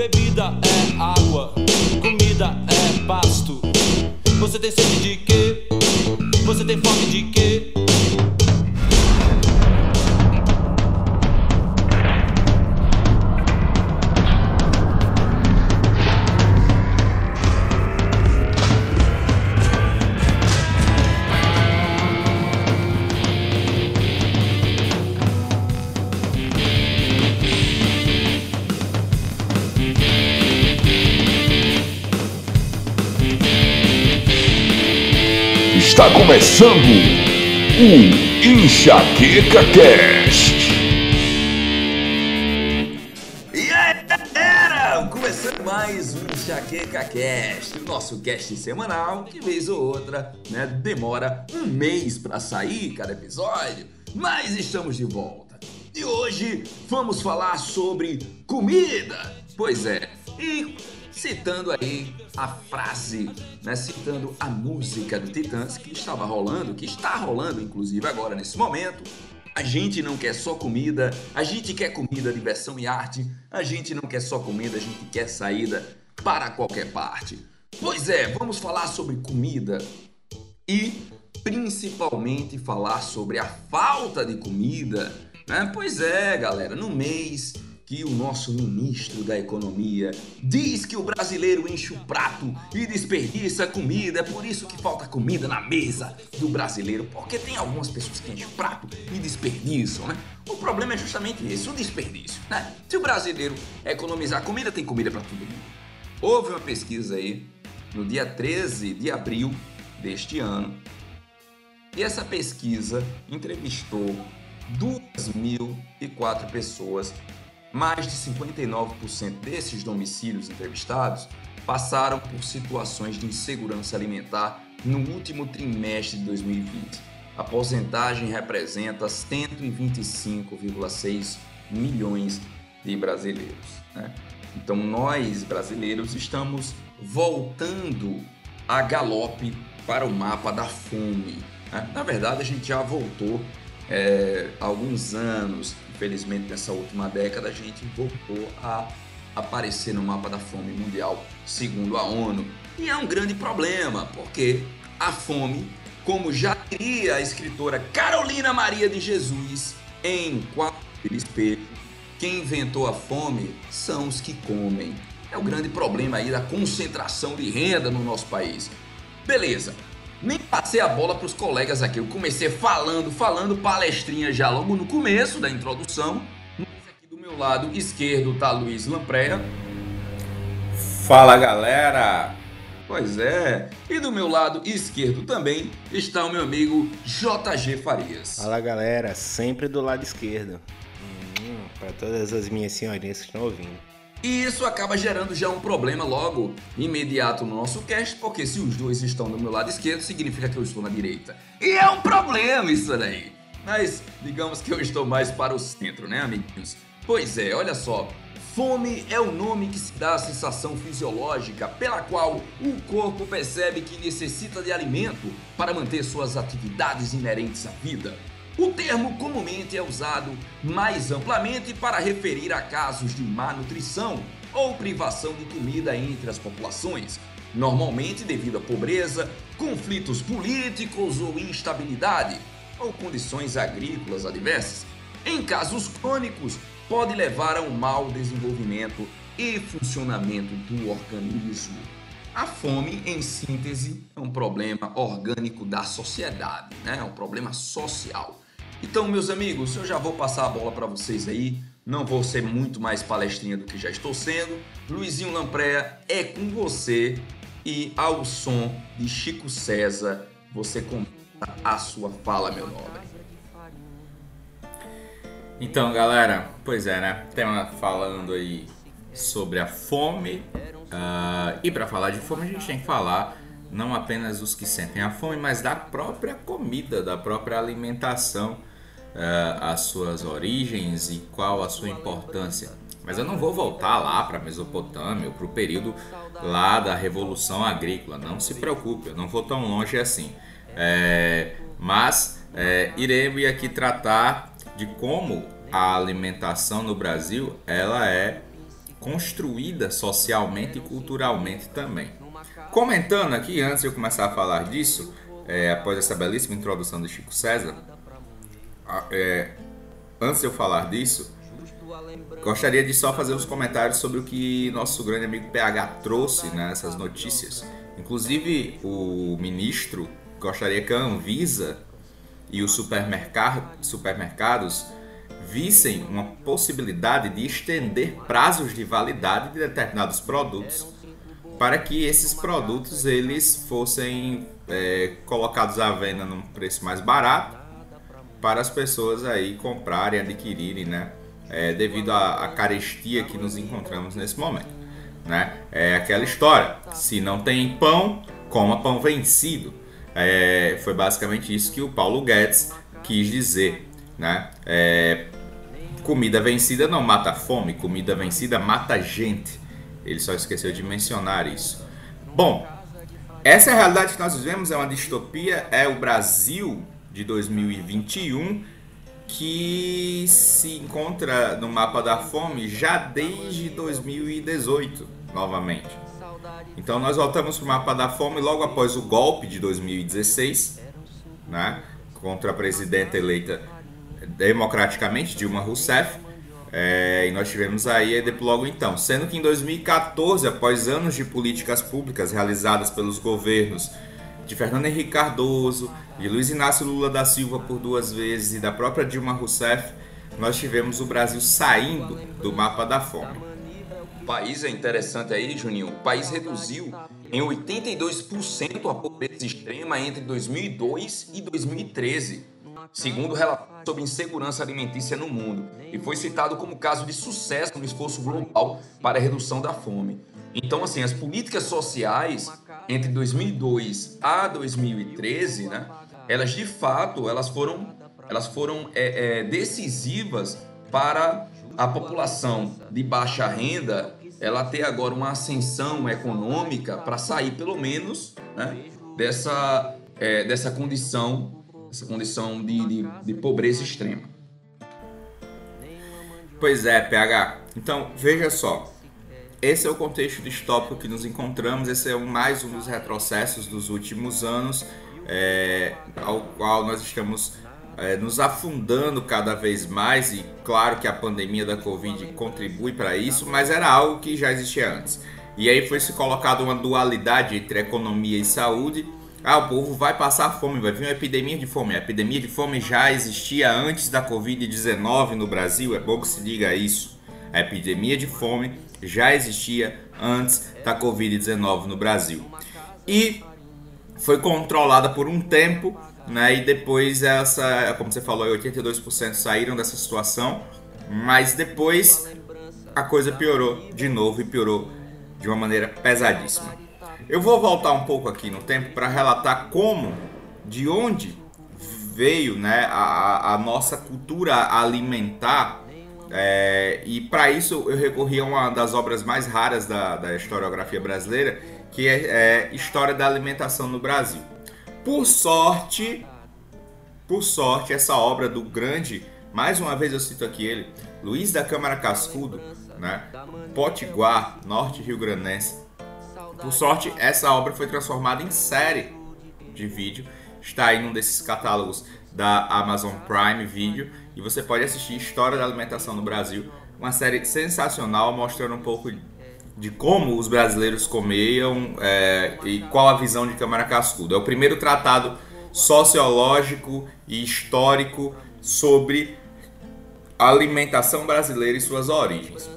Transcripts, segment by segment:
Bebida é água, comida é pasto. Você tem sede de quê? Você tem fome de quê? Está começando o Enxaqueca Cast. E aí, galera! Começando mais um Enxaqueca Cast, o nosso cast semanal, que vez ou outra, né, demora um mês para sair cada episódio, mas estamos de volta. E hoje vamos falar sobre comida. Pois é, e citando aí a frase, né, citando a música do Titãs que estava rolando, que está rolando inclusive agora nesse momento. A gente não quer só comida, a gente quer comida, diversão e arte. A gente não quer só comida, a gente quer saída para qualquer parte. Pois é, vamos falar sobre comida e principalmente falar sobre a falta de comida. Né? Pois é, galera, no mês que o nosso ministro da Economia diz que o brasileiro enche o prato e desperdiça comida, é por isso que falta comida na mesa do brasileiro, porque tem algumas pessoas que enchem o prato e desperdiçam, né? O problema é justamente esse, o desperdício, né? Se o brasileiro economizar comida, tem comida para todo mundo. Houve uma pesquisa aí no dia 13 de abril deste ano, e essa pesquisa entrevistou 2.004 pessoas mais de 59% desses domicílios entrevistados passaram por situações de insegurança alimentar no último trimestre de 2020. A porcentagem representa 125,6 milhões de brasileiros. Né? Então, nós brasileiros estamos voltando a galope para o mapa da fome. Né? Na verdade, a gente já voltou é, alguns anos Infelizmente, nessa última década, a gente voltou a aparecer no mapa da fome mundial, segundo a ONU. E é um grande problema, porque a fome, como já diria a escritora Carolina Maria de Jesus em Quatro Espelho, quem inventou a fome são os que comem. É o grande problema aí da concentração de renda no nosso país. Beleza, nem passei a bola para os colegas aqui. Eu comecei falando, falando palestrinha já logo no começo da introdução. Mas aqui do meu lado esquerdo tá Luiz Lampreia. Fala galera! Pois é, e do meu lado esquerdo também está o meu amigo JG Farias. Fala galera, sempre do lado esquerdo. Hum, para todas as minhas senhorinhas que estão ouvindo. E isso acaba gerando já um problema logo imediato no nosso cast, porque se os dois estão do meu lado esquerdo, significa que eu estou na direita. E é um problema isso daí. Mas digamos que eu estou mais para o centro, né, amiguinhos? Pois é, olha só. Fome é o nome que se dá à sensação fisiológica pela qual o corpo percebe que necessita de alimento para manter suas atividades inerentes à vida. O termo comumente é usado mais amplamente para referir a casos de má nutrição ou privação de comida entre as populações, normalmente devido à pobreza, conflitos políticos ou instabilidade, ou condições agrícolas adversas. Em casos crônicos, pode levar a um mau desenvolvimento e funcionamento do organismo. A fome, em síntese, é um problema orgânico da sociedade, né? é um problema social. Então, meus amigos, eu já vou passar a bola para vocês aí. Não vou ser muito mais palestrinha do que já estou sendo. Luizinho Lampreia é com você e ao som de Chico César, você começa a sua fala, meu nobre. Então, galera, pois é, né? Tema falando aí sobre a fome. Uh, e para falar de fome, a gente tem que falar não apenas dos que sentem a fome, mas da própria comida, da própria alimentação as suas origens e qual a sua importância. Mas eu não vou voltar lá para a Mesopotâmia, para o período lá da Revolução Agrícola. Não se preocupe, eu não vou tão longe assim. É, mas é, irei aqui tratar de como a alimentação no Brasil ela é construída socialmente e culturalmente também. Comentando aqui, antes de eu começar a falar disso, é, após essa belíssima introdução de Chico César, é, antes de eu falar disso, gostaria de só fazer uns comentários sobre o que nosso grande amigo PH trouxe nessas né, notícias. Inclusive, o ministro gostaria que a Anvisa e os supermercado, supermercados vissem uma possibilidade de estender prazos de validade de determinados produtos para que esses produtos eles fossem é, colocados à venda num preço mais barato para as pessoas aí comprarem, adquirirem, né? É, devido à, à carestia que nos encontramos nesse momento, né? É aquela história: se não tem pão, coma pão vencido. É, foi basicamente isso que o Paulo Guedes quis dizer, né? É, comida vencida não mata fome, comida vencida mata gente. Ele só esqueceu de mencionar isso. Bom, essa é a realidade que nós vivemos, é uma distopia, é o Brasil de 2021 que se encontra no mapa da fome já desde 2018, novamente. Então nós voltamos para o mapa da fome logo após o golpe de 2016, né, contra a presidenta eleita democraticamente, Dilma Rousseff, é, e nós tivemos aí logo então. Sendo que em 2014, após anos de políticas públicas realizadas pelos governos de Fernando Henrique Cardoso, de Luiz Inácio Lula da Silva por duas vezes e da própria Dilma Rousseff, nós tivemos o Brasil saindo do mapa da fome. O país é interessante aí, Juninho. O país reduziu em 82% a pobreza extrema entre 2002 e 2013, segundo o relatório sobre insegurança alimentícia no mundo, e foi citado como caso de sucesso no esforço global para a redução da fome. Então, assim, as políticas sociais entre 2002 a 2013, né, elas de fato elas foram, elas foram é, é, decisivas para a população de baixa renda ela ter agora uma ascensão econômica para sair pelo menos né, dessa, é, dessa condição, essa condição de, de, de pobreza extrema. Pois é, PH. Então, veja só. Esse é o contexto distópico que nos encontramos, esse é mais um dos retrocessos dos últimos anos, é, ao qual nós estamos é, nos afundando cada vez mais, e claro que a pandemia da Covid contribui para isso, mas era algo que já existia antes. E aí foi se colocado uma dualidade entre economia e saúde. Ah, o povo vai passar fome, vai vir uma epidemia de fome. A epidemia de fome já existia antes da Covid-19 no Brasil, é bom que se diga isso. A epidemia de fome já existia antes da Covid-19 no Brasil. E foi controlada por um tempo, né? E depois essa, como você falou, 82% saíram dessa situação, mas depois a coisa piorou de novo e piorou de uma maneira pesadíssima. Eu vou voltar um pouco aqui no tempo para relatar como, de onde veio né, a, a nossa cultura alimentar é, e para isso eu recorri a uma das obras mais raras da, da historiografia brasileira, que é, é, História da Alimentação no Brasil. Por sorte, por sorte, essa obra do grande, mais uma vez eu cito aqui ele, Luiz da Câmara Cascudo, né? Potiguar, Norte Rio Grandense. Por sorte, essa obra foi transformada em série de vídeo. Está aí num desses catálogos da Amazon Prime Video e você pode assistir História da Alimentação no Brasil, uma série sensacional mostrando um pouco de como os brasileiros comiam é, e qual a visão de Câmara Cascudo. É o primeiro tratado sociológico e histórico sobre a alimentação brasileira e suas origens.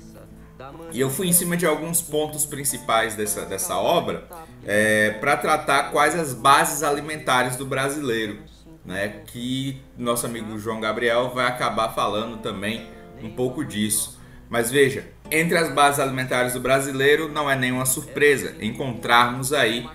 E eu fui em cima de alguns pontos principais dessa, dessa obra é, para tratar quais as bases alimentares do brasileiro né, que nosso amigo João Gabriel vai acabar falando também um pouco disso. Mas veja, entre as bases alimentares do brasileiro não é nenhuma surpresa encontrarmos aí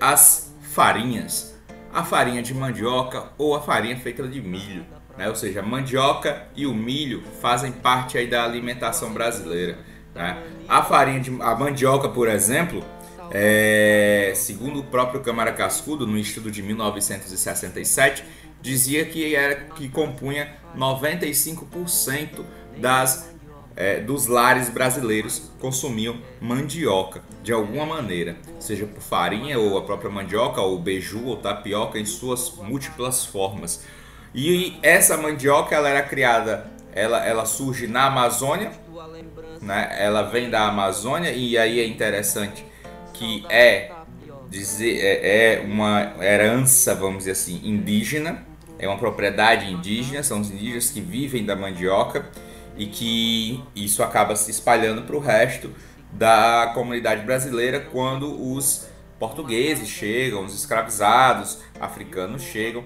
as farinhas. A farinha de mandioca ou a farinha feita de milho. Né? Ou seja, a mandioca e o milho fazem parte aí da alimentação brasileira. Né? A farinha de a mandioca, por exemplo, é, segundo o próprio Câmara Cascudo, no estudo de 1967, dizia que, era, que compunha 95% das é, dos lares brasileiros consumiam mandioca de alguma maneira, seja por farinha ou a própria mandioca, ou beiju ou tapioca em suas múltiplas formas. E essa mandioca ela era criada, ela, ela surge na Amazônia, né? Ela vem da Amazônia e aí é interessante que é dizer é, é uma herança, vamos dizer assim, indígena, é uma propriedade indígena, são os indígenas que vivem da mandioca e que isso acaba se espalhando para o resto da comunidade brasileira quando os portugueses chegam, os escravizados africanos chegam,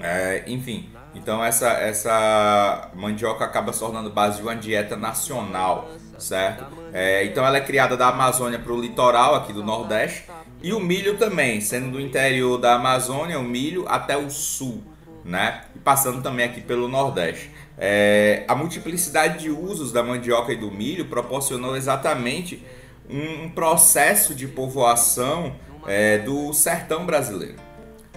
é, enfim. Então essa, essa mandioca acaba se tornando base de uma dieta nacional, certo? É, então ela é criada da Amazônia para o litoral aqui do Nordeste e o milho também, sendo do interior da Amazônia, o milho até o sul, né? E passando também aqui pelo Nordeste. É, a multiplicidade de usos da mandioca e do milho proporcionou exatamente um processo de povoação é, do sertão brasileiro.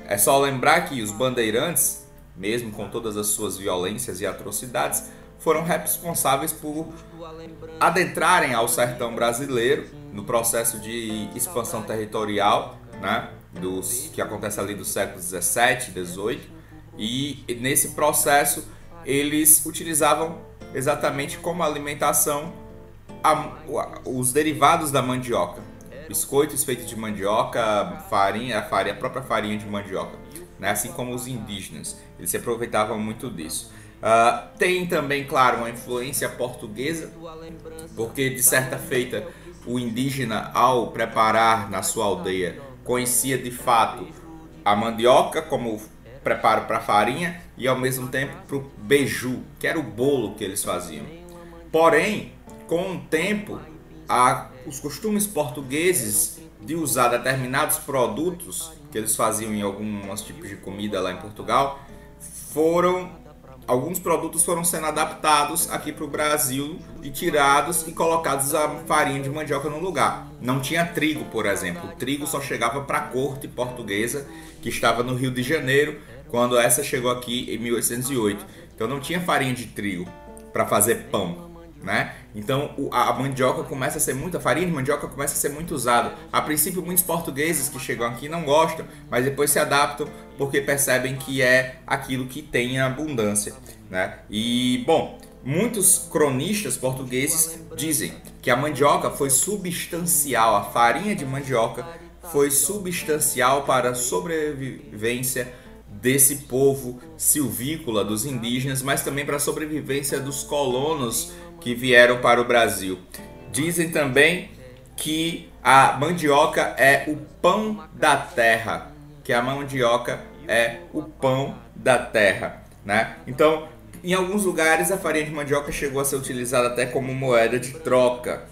É só lembrar que os bandeirantes, mesmo com todas as suas violências e atrocidades, foram responsáveis por adentrarem ao sertão brasileiro no processo de expansão territorial, né, dos, que acontece ali do século 17, 18, e nesse processo eles utilizavam exatamente como alimentação a, os derivados da mandioca. Biscoitos feitos de mandioca, farinha, a, farinha, a própria farinha de mandioca, né? assim como os indígenas. Eles se aproveitavam muito disso. Uh, tem também, claro, uma influência portuguesa, porque de certa feita o indígena, ao preparar na sua aldeia, conhecia de fato a mandioca como preparo para farinha e ao mesmo tempo para o beiju, que era o bolo que eles faziam. Porém, com o tempo, a, os costumes portugueses de usar determinados produtos que eles faziam em alguns tipos de comida lá em Portugal foram alguns produtos foram sendo adaptados aqui para o Brasil e tirados e colocados a farinha de mandioca no lugar. Não tinha trigo, por exemplo. O trigo só chegava para a corte portuguesa que estava no Rio de Janeiro quando essa chegou aqui em 1808. Então não tinha farinha de trigo para fazer pão, né? Então a mandioca começa a ser muito, a farinha de mandioca começa a ser muito usada. A princípio muitos portugueses que chegam aqui não gostam, mas depois se adaptam porque percebem que é aquilo que tem abundância, né? E bom, muitos cronistas portugueses dizem que a mandioca foi substancial, a farinha de mandioca foi substancial para a sobrevivência desse povo silvícola dos indígenas, mas também para a sobrevivência dos colonos que vieram para o Brasil. Dizem também que a mandioca é o pão da terra, que a mandioca é o pão da terra, né? Então, em alguns lugares a farinha de mandioca chegou a ser utilizada até como moeda de troca,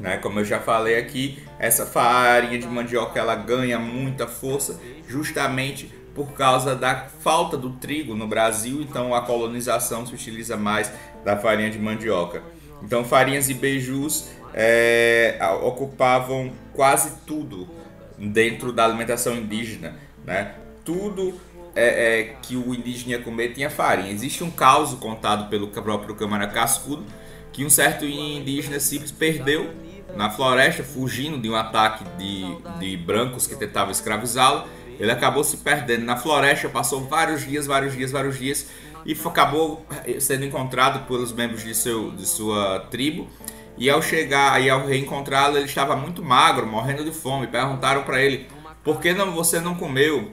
né? Como eu já falei aqui, essa farinha de mandioca ela ganha muita força justamente por causa da falta do trigo no Brasil, então a colonização se utiliza mais da farinha de mandioca. Então farinhas e beijus é, ocupavam quase tudo dentro da alimentação indígena, né? Tudo é, é, que o indígena ia comer tinha farinha. Existe um caos contado pelo próprio Câmara Cascudo que um certo indígena simples perdeu na floresta, fugindo de um ataque de, de brancos que tentavam escravizá-lo ele acabou se perdendo na floresta, passou vários dias, vários dias, vários dias e acabou sendo encontrado pelos membros de, seu, de sua tribo. E ao chegar e ao reencontrá-lo, ele estava muito magro, morrendo de fome. Perguntaram para ele: "Por que não você não comeu?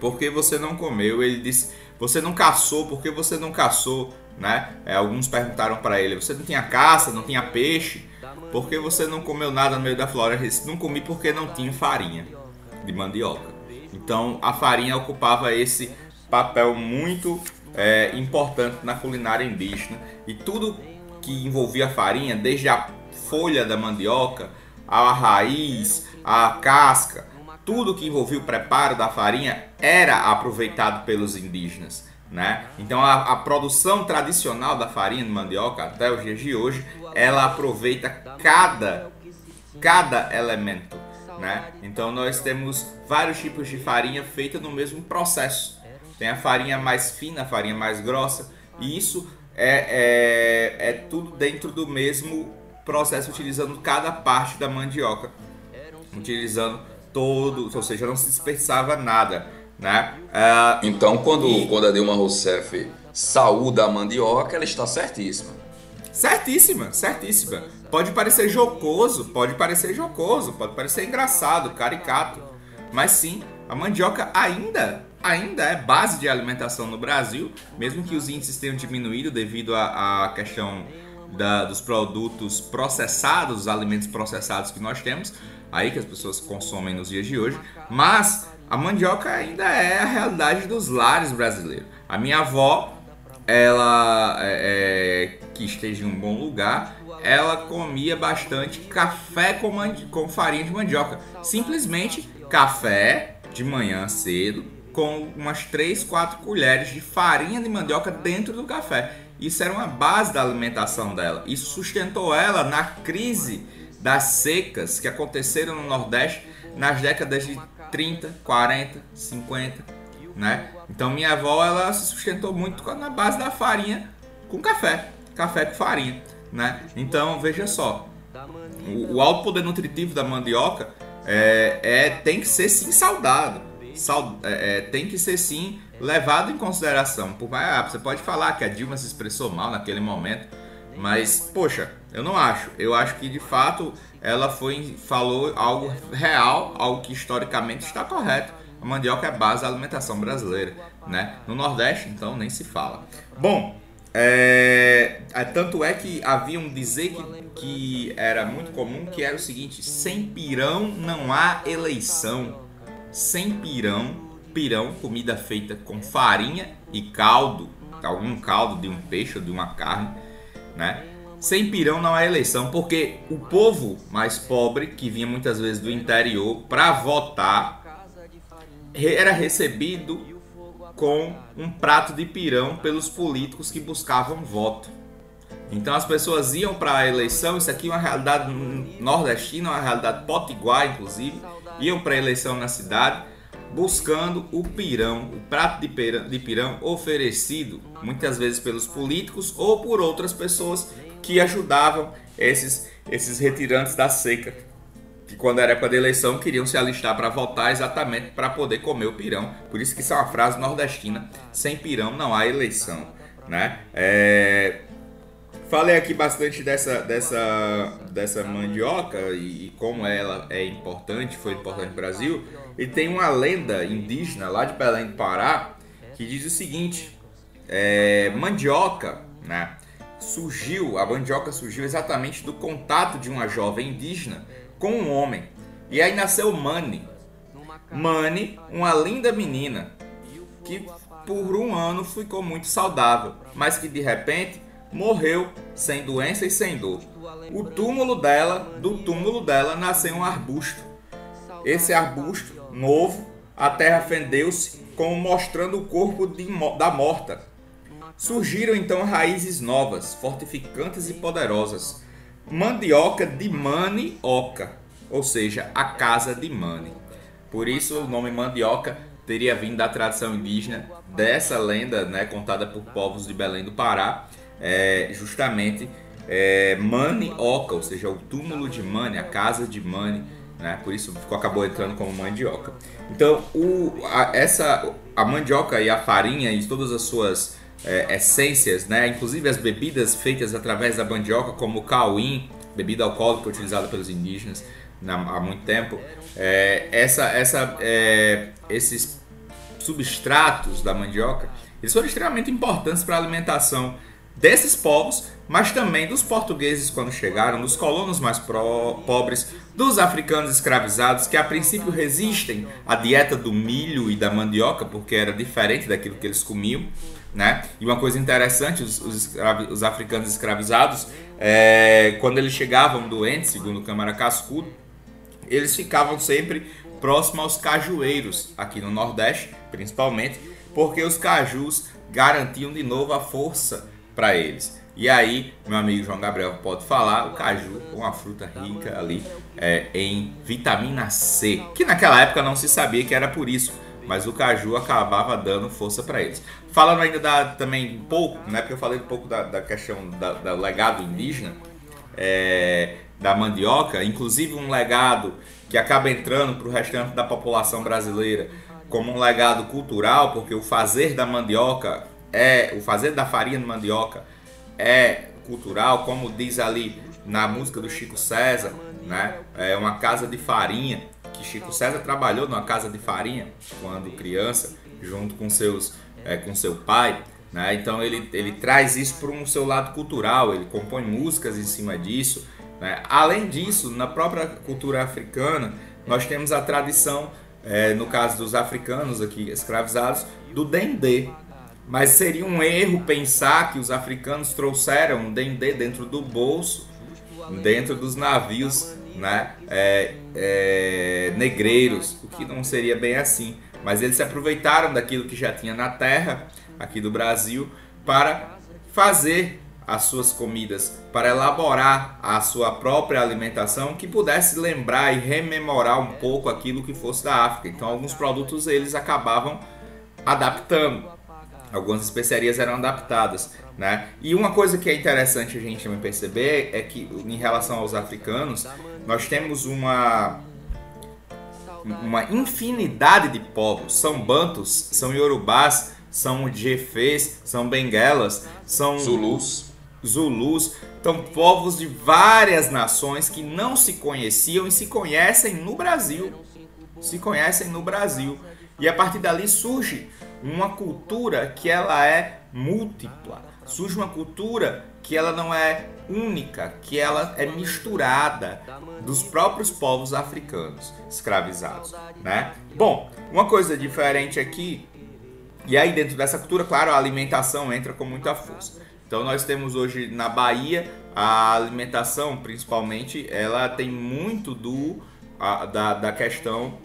Por que você não comeu?" Ele disse: "Você não caçou? Por que você não caçou?" Né? É, alguns perguntaram para ele: "Você não tinha caça? Não tinha peixe? Por que você não comeu nada no meio da floresta?" Ele disse: "Não comi porque não tinha farinha de mandioca." Então a farinha ocupava esse papel muito é, importante na culinária indígena e tudo que envolvia a farinha, desde a folha da mandioca, a raiz, a casca, tudo que envolvia o preparo da farinha era aproveitado pelos indígenas. Né? Então a, a, produção tradicional da farinha de mandioca até os dias de hoje, ela aproveita cada, cada elemento né? Então nós temos vários tipos de farinha feita no mesmo processo. Tem a farinha mais fina, a farinha mais grossa, e isso é, é, é tudo dentro do mesmo processo, utilizando cada parte da mandioca, utilizando todo, ou seja, não se dispersava nada, né? Uh, então, quando, e... quando a Dilma Rousseff saúda a mandioca, ela está certíssima. Certíssima, certíssima. Pode parecer jocoso, pode parecer jocoso, pode parecer engraçado, caricato, mas sim, a mandioca ainda ainda é base de alimentação no Brasil, mesmo que os índices tenham diminuído devido à questão da, dos produtos processados, os alimentos processados que nós temos, aí que as pessoas consomem nos dias de hoje, mas a mandioca ainda é a realidade dos lares brasileiros. A minha avó, ela é, é que esteja em um bom lugar, ela comia bastante café com, com farinha de mandioca. Simplesmente café de manhã cedo, com umas 3, 4 colheres de farinha de mandioca dentro do café. Isso era uma base da alimentação dela. Isso sustentou ela na crise das secas que aconteceram no Nordeste nas décadas de 30, 40, 50, né? Então minha avó ela se sustentou muito na base da farinha com café, café com farinha, né? Então veja só, o, o alto poder nutritivo da mandioca é, é tem que ser sim saudado é, é, tem que ser sim levado em consideração. Por mais, ah, você pode falar que a Dilma se expressou mal naquele momento, mas poxa, eu não acho. Eu acho que de fato ela foi falou algo real, algo que historicamente está correto. A mandioca é base da alimentação brasileira, né? No Nordeste, então nem se fala. Bom, é, é, tanto é que havia um dizer que, que era muito comum que era o seguinte: sem pirão não há eleição sem pirão, pirão, comida feita com farinha e caldo, algum caldo de um peixe ou de uma carne, né? Sem pirão não há eleição, porque o povo mais pobre, que vinha muitas vezes do interior para votar, era recebido com um prato de pirão pelos políticos que buscavam voto. Então as pessoas iam para a eleição, isso aqui é uma realidade nordestina, uma realidade potiguar, inclusive, iam para a eleição na cidade buscando o pirão, o prato de pirão, de pirão oferecido muitas vezes pelos políticos ou por outras pessoas que ajudavam esses, esses retirantes da seca, que quando era época de eleição queriam se alistar para votar exatamente para poder comer o pirão. Por isso que isso é uma frase nordestina: sem pirão não há eleição. Né? É, Falei aqui bastante dessa, dessa, dessa mandioca e, e, como ela é importante, foi importante no Brasil. E tem uma lenda indígena lá de Belém do Pará que diz o seguinte: é, mandioca, né? Surgiu, a mandioca surgiu exatamente do contato de uma jovem indígena com um homem. E aí nasceu Mani. Mani, uma linda menina que por um ano ficou muito saudável, mas que de repente morreu sem doença e sem dor. O túmulo dela, do túmulo dela, nasceu um arbusto. Esse arbusto, novo, a terra fendeu-se, como mostrando o corpo de, da morta. Surgiram então raízes novas, fortificantes e poderosas. Mandioca de Mani-oca, ou seja, a casa de Mani. Por isso o nome mandioca teria vindo da tradição indígena dessa lenda, né, contada por povos de Belém do Pará, é, justamente é, Mani Oca, ou seja, o túmulo de Mani, a casa de Mani, né? por isso acabou entrando como mandioca. Então, o, a, essa, a mandioca e a farinha e todas as suas é, essências, né? inclusive as bebidas feitas através da mandioca, como o cauim, bebida alcoólica utilizada pelos indígenas na, há muito tempo, é, essa, essa, é, esses substratos da mandioca, eles foram extremamente importantes para a alimentação desses povos, mas também dos portugueses quando chegaram, dos colonos mais pro, pobres, dos africanos escravizados que a princípio resistem à dieta do milho e da mandioca porque era diferente daquilo que eles comiam, né? E uma coisa interessante, os, os, os africanos escravizados, é, quando eles chegavam doentes, segundo o Câmara Cascudo, eles ficavam sempre próximo aos cajueiros, aqui no Nordeste, principalmente, porque os cajus garantiam de novo a força para eles. E aí, meu amigo João Gabriel pode falar, o caju é uma fruta rica ali é, em vitamina C, que naquela época não se sabia que era por isso, mas o caju acabava dando força para eles. Falando ainda da, também um pouco, né, porque eu falei um pouco da, da questão da, do legado indígena, é, da mandioca, inclusive um legado que acaba entrando para o restante da população brasileira como um legado cultural, porque o fazer da mandioca é o fazer da farinha de mandioca é cultural, como diz ali na música do Chico César, né? É uma casa de farinha que Chico César trabalhou numa casa de farinha quando criança, junto com seus é, com seu pai. Né? Então ele, ele traz isso para um seu lado cultural, ele compõe músicas em cima disso. Né? Além disso, na própria cultura africana, nós temos a tradição, é, no caso dos africanos aqui escravizados, do dendê. Mas seria um erro pensar que os africanos trouxeram um dendê dentro do bolso, dentro dos navios né, é, é, negreiros, o que não seria bem assim. Mas eles se aproveitaram daquilo que já tinha na terra, aqui do Brasil, para fazer as suas comidas, para elaborar a sua própria alimentação que pudesse lembrar e rememorar um pouco aquilo que fosse da África. Então, alguns produtos eles acabavam adaptando. Algumas especiarias eram adaptadas, né? E uma coisa que é interessante a gente perceber é que em relação aos africanos, nós temos uma uma infinidade de povos. São bantos, são iorubás, são jefês, são benguelas, são Zulus. Zulus. Então, povos de várias nações que não se conheciam e se conhecem no Brasil. Se conhecem no Brasil. E a partir dali surge uma cultura que ela é múltipla. Surge uma cultura que ela não é única, que ela é misturada dos próprios povos africanos escravizados, né? Bom, uma coisa diferente aqui, e aí dentro dessa cultura, claro, a alimentação entra com muita força. Então nós temos hoje na Bahia a alimentação, principalmente, ela tem muito do a, da, da questão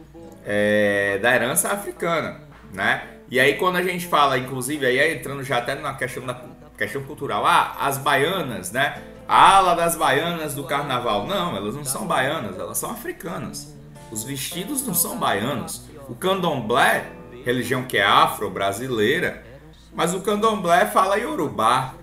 é, da herança africana, né? E aí quando a gente fala, inclusive, aí entrando já até na questão da questão cultural, ah, as baianas, né? A ala das baianas do carnaval. Não, elas não são baianas, elas são africanas. Os vestidos não são baianos. O candomblé, religião que é afro-brasileira, mas o candomblé fala iorubá.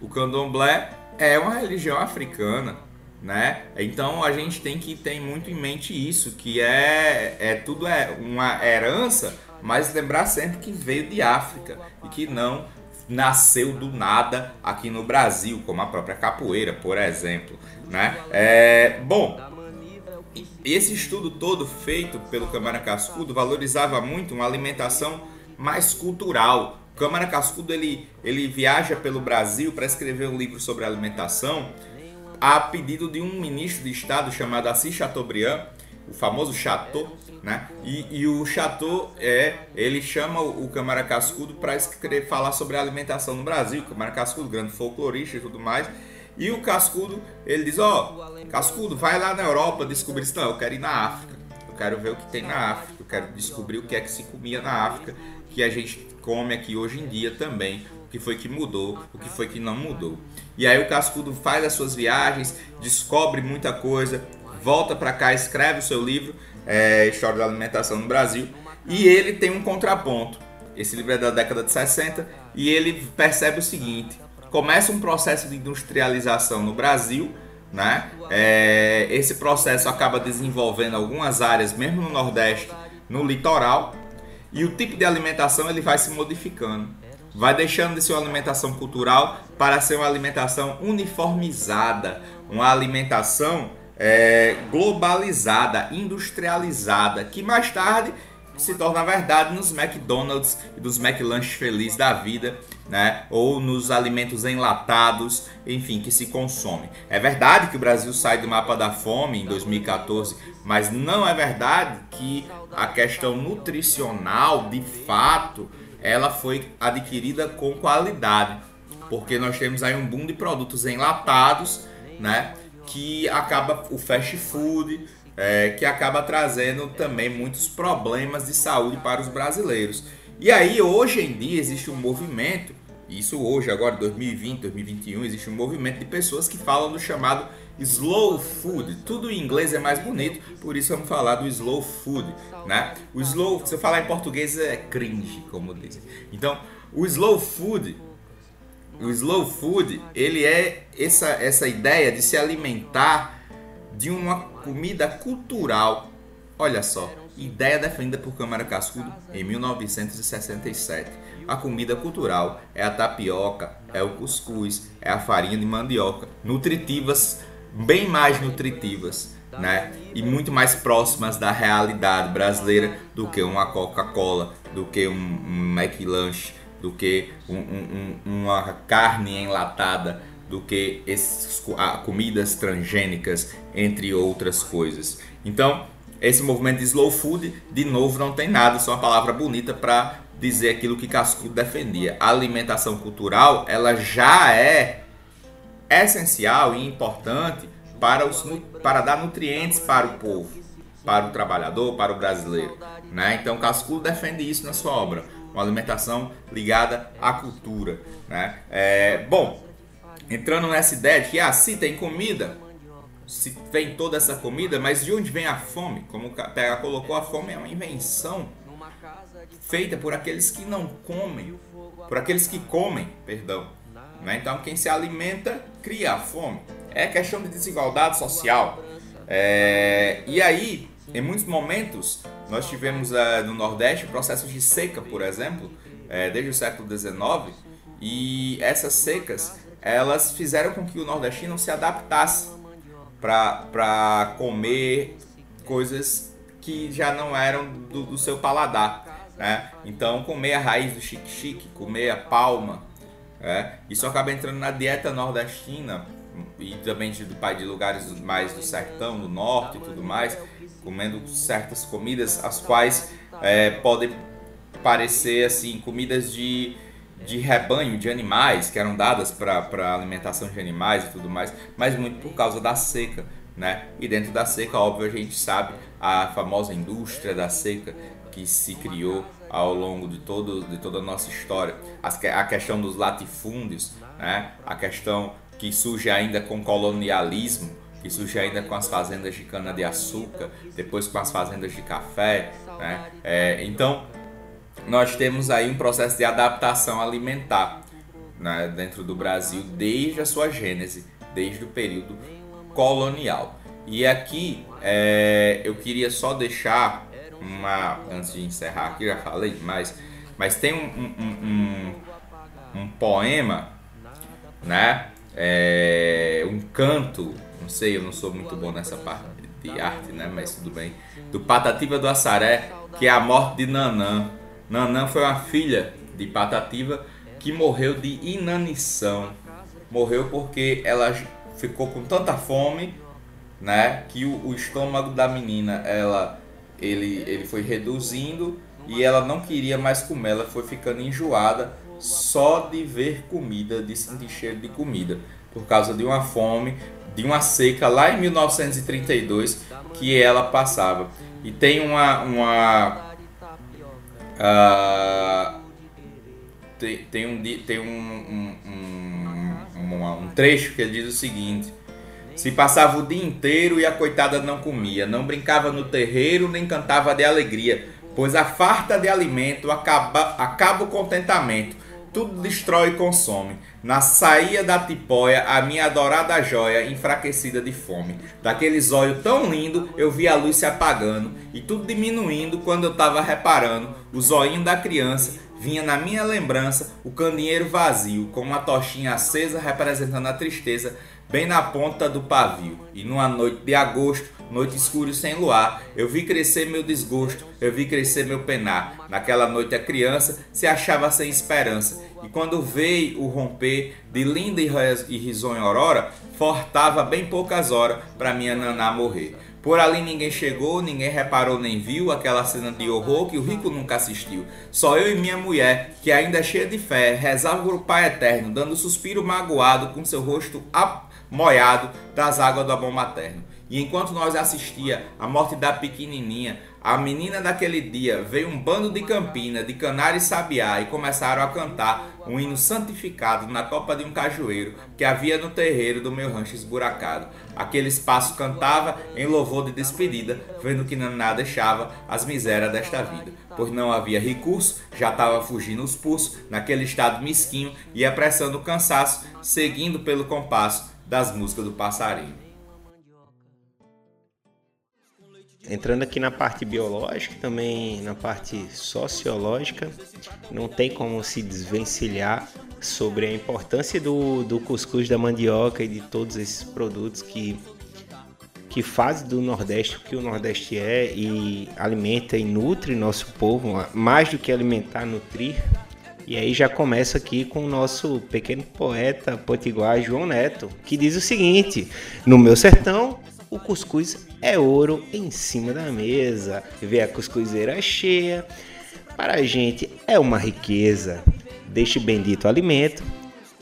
O candomblé é uma religião africana, né? Então a gente tem que ter muito em mente isso, que é, é tudo é uma herança mas lembrar sempre que veio de África e que não nasceu do nada aqui no Brasil, como a própria capoeira, por exemplo. Né? É, bom, esse estudo todo feito pelo Câmara Cascudo valorizava muito uma alimentação mais cultural. O Câmara Cascudo ele, ele viaja pelo Brasil para escrever um livro sobre alimentação a pedido de um ministro de Estado chamado Assis Chateaubriand, o famoso Chateau, né? E, e, o Chateau é, ele chama o Câmara Cascudo para escrever, falar sobre a alimentação no Brasil. Câmara Cascudo, grande folclorista e tudo mais. E o Cascudo, ele diz: Ó, oh, Cascudo, vai lá na Europa descobrir isso. Não, eu quero ir na África. Eu quero ver o que tem na África. Eu quero descobrir o que é que se comia na África, que a gente come aqui hoje em dia também. O que foi que mudou, o que foi que não mudou. E aí o Cascudo faz as suas viagens, descobre muita coisa, volta para cá, escreve o seu livro é, História da Alimentação no Brasil, e ele tem um contraponto. Esse livro é da década de 60 e ele percebe o seguinte: começa um processo de industrialização no Brasil, né? É, esse processo acaba desenvolvendo algumas áreas, mesmo no Nordeste, no litoral, e o tipo de alimentação ele vai se modificando. Vai deixando de ser uma alimentação cultural para ser uma alimentação uniformizada, uma alimentação é, globalizada, industrializada, que mais tarde se torna verdade nos McDonald's e dos McLanche Feliz da vida, né? Ou nos alimentos enlatados, enfim, que se consomem. É verdade que o Brasil sai do mapa da fome em 2014, mas não é verdade que a questão nutricional, de fato, ela foi adquirida com qualidade, porque nós temos aí um boom de produtos enlatados, né? Que acaba o fast food, é, que acaba trazendo também muitos problemas de saúde para os brasileiros. E aí, hoje em dia, existe um movimento Isso hoje, agora 2020, 2021, existe um movimento de pessoas que falam do chamado slow food. Tudo em inglês é mais bonito, por isso vamos falar do slow food, né? O slow, se eu falar em português é cringe, como dizem. Então, o slow food o slow food, ele é essa, essa ideia de se alimentar de uma comida cultural. Olha só, ideia defendida por Câmara Cascudo em 1967. A comida cultural é a tapioca, é o cuscuz, é a farinha de mandioca, nutritivas, bem mais nutritivas, né? E muito mais próximas da realidade brasileira do que uma Coca-Cola, do que um, um McLanche, do que um, um, uma carne enlatada, do que esses, comidas transgênicas, entre outras coisas. Então, esse movimento de slow food, de novo, não tem nada, só uma palavra bonita para dizer aquilo que Cascudo defendia. A alimentação cultural, ela já é essencial e importante para, os, para dar nutrientes para o povo, para o trabalhador, para o brasileiro. Né? Então, Cascudo defende isso na sua obra uma alimentação ligada à cultura. Né? É, bom, entrando nessa ideia de que ah, se tem comida, se vem toda essa comida, mas de onde vem a fome? Como o Pega colocou, a fome é uma invenção feita por aqueles que não comem, por aqueles que comem, perdão. Né? Então, quem se alimenta cria a fome. É questão de desigualdade social. É, e aí, em muitos momentos, nós tivemos uh, no Nordeste processos de seca, por exemplo, uh, desde o século XIX, e essas secas elas fizeram com que o nordestino se adaptasse para comer coisas que já não eram do, do seu paladar. Né? Então, comer a raiz do chique-chique, comer a palma, é, isso acaba entrando na dieta nordestina e também de, de lugares mais do sertão, do norte e tudo mais comendo certas comidas, as quais é, podem parecer assim comidas de, de rebanho, de animais, que eram dadas para alimentação de animais e tudo mais, mas muito por causa da seca. Né? E dentro da seca, óbvio, a gente sabe a famosa indústria da seca que se criou ao longo de, todo, de toda a nossa história. A questão dos latifúndios, né? a questão que surge ainda com colonialismo, que surge ainda com as fazendas de cana-de-açúcar, depois com as fazendas de café. Né? É, então, nós temos aí um processo de adaptação alimentar né, dentro do Brasil desde a sua gênese, desde o período colonial. E aqui é, eu queria só deixar uma. Antes de encerrar aqui, já falei demais, mas tem um, um, um, um poema, né? É, um canto sei, eu não sou muito bom nessa parte de arte, né? Mas tudo bem. Do Patativa do Assaré, que é a morte de Nanã. Nanã foi uma filha de Patativa que morreu de inanição. Morreu porque ela ficou com tanta fome, né? Que o, o estômago da menina, ela, ele, ele foi reduzindo e ela não queria mais comer. Ela foi ficando enjoada só de ver comida, de sentir cheiro de comida, por causa de uma fome, de uma seca lá em 1932 que ela passava. E tem uma. uma uh, tem, tem, um, tem um, um, um, um trecho que diz o seguinte: Se passava o dia inteiro e a coitada não comia, não brincava no terreiro nem cantava de alegria, pois a farta de alimento acaba, acaba o contentamento tudo destrói e consome. Na saída da tipóia, a minha adorada joia, enfraquecida de fome. Daqueles olhos tão lindo, eu vi a luz se apagando e tudo diminuindo quando eu tava reparando. O zoinho da criança vinha na minha lembrança o candeeiro vazio, com uma tochinha acesa representando a tristeza, bem na ponta do pavio. E numa noite de agosto, noite escura e sem luar, eu vi crescer meu desgosto, eu vi crescer meu penar. Naquela noite a criança se achava sem esperança, e quando veio o romper de linda e risonha aurora, fortava bem poucas horas para minha naná morrer. Por ali ninguém chegou, ninguém reparou nem viu aquela cena de horror que o rico nunca assistiu. Só eu e minha mulher, que ainda é cheia de fé, rezava para o Pai Eterno, dando suspiro magoado com seu rosto moiado das águas do amor materno. E enquanto nós assistia a morte da pequenininha, a menina daquele dia veio um bando de campina, de canário e sabiá e começaram a cantar um hino santificado na copa de um cajueiro que havia no terreiro do meu rancho esburacado. Aquele espaço cantava em louvor de despedida, vendo que Naná deixava as misérias desta vida, pois não havia recurso, já estava fugindo os pulsos, naquele estado mesquinho e apressando o cansaço, seguindo pelo compasso das músicas do passarinho. Entrando aqui na parte biológica, também na parte sociológica, não tem como se desvencilhar sobre a importância do, do cuscuz da mandioca e de todos esses produtos que, que fazem do Nordeste o que o Nordeste é e alimenta e nutre nosso povo, mais do que alimentar, nutrir. E aí já começa aqui com o nosso pequeno poeta potiguar João Neto, que diz o seguinte: No meu sertão, o cuscuz é ouro em cima da mesa. Ver a cuscuzeira cheia, para a gente é uma riqueza. Deste bendito alimento,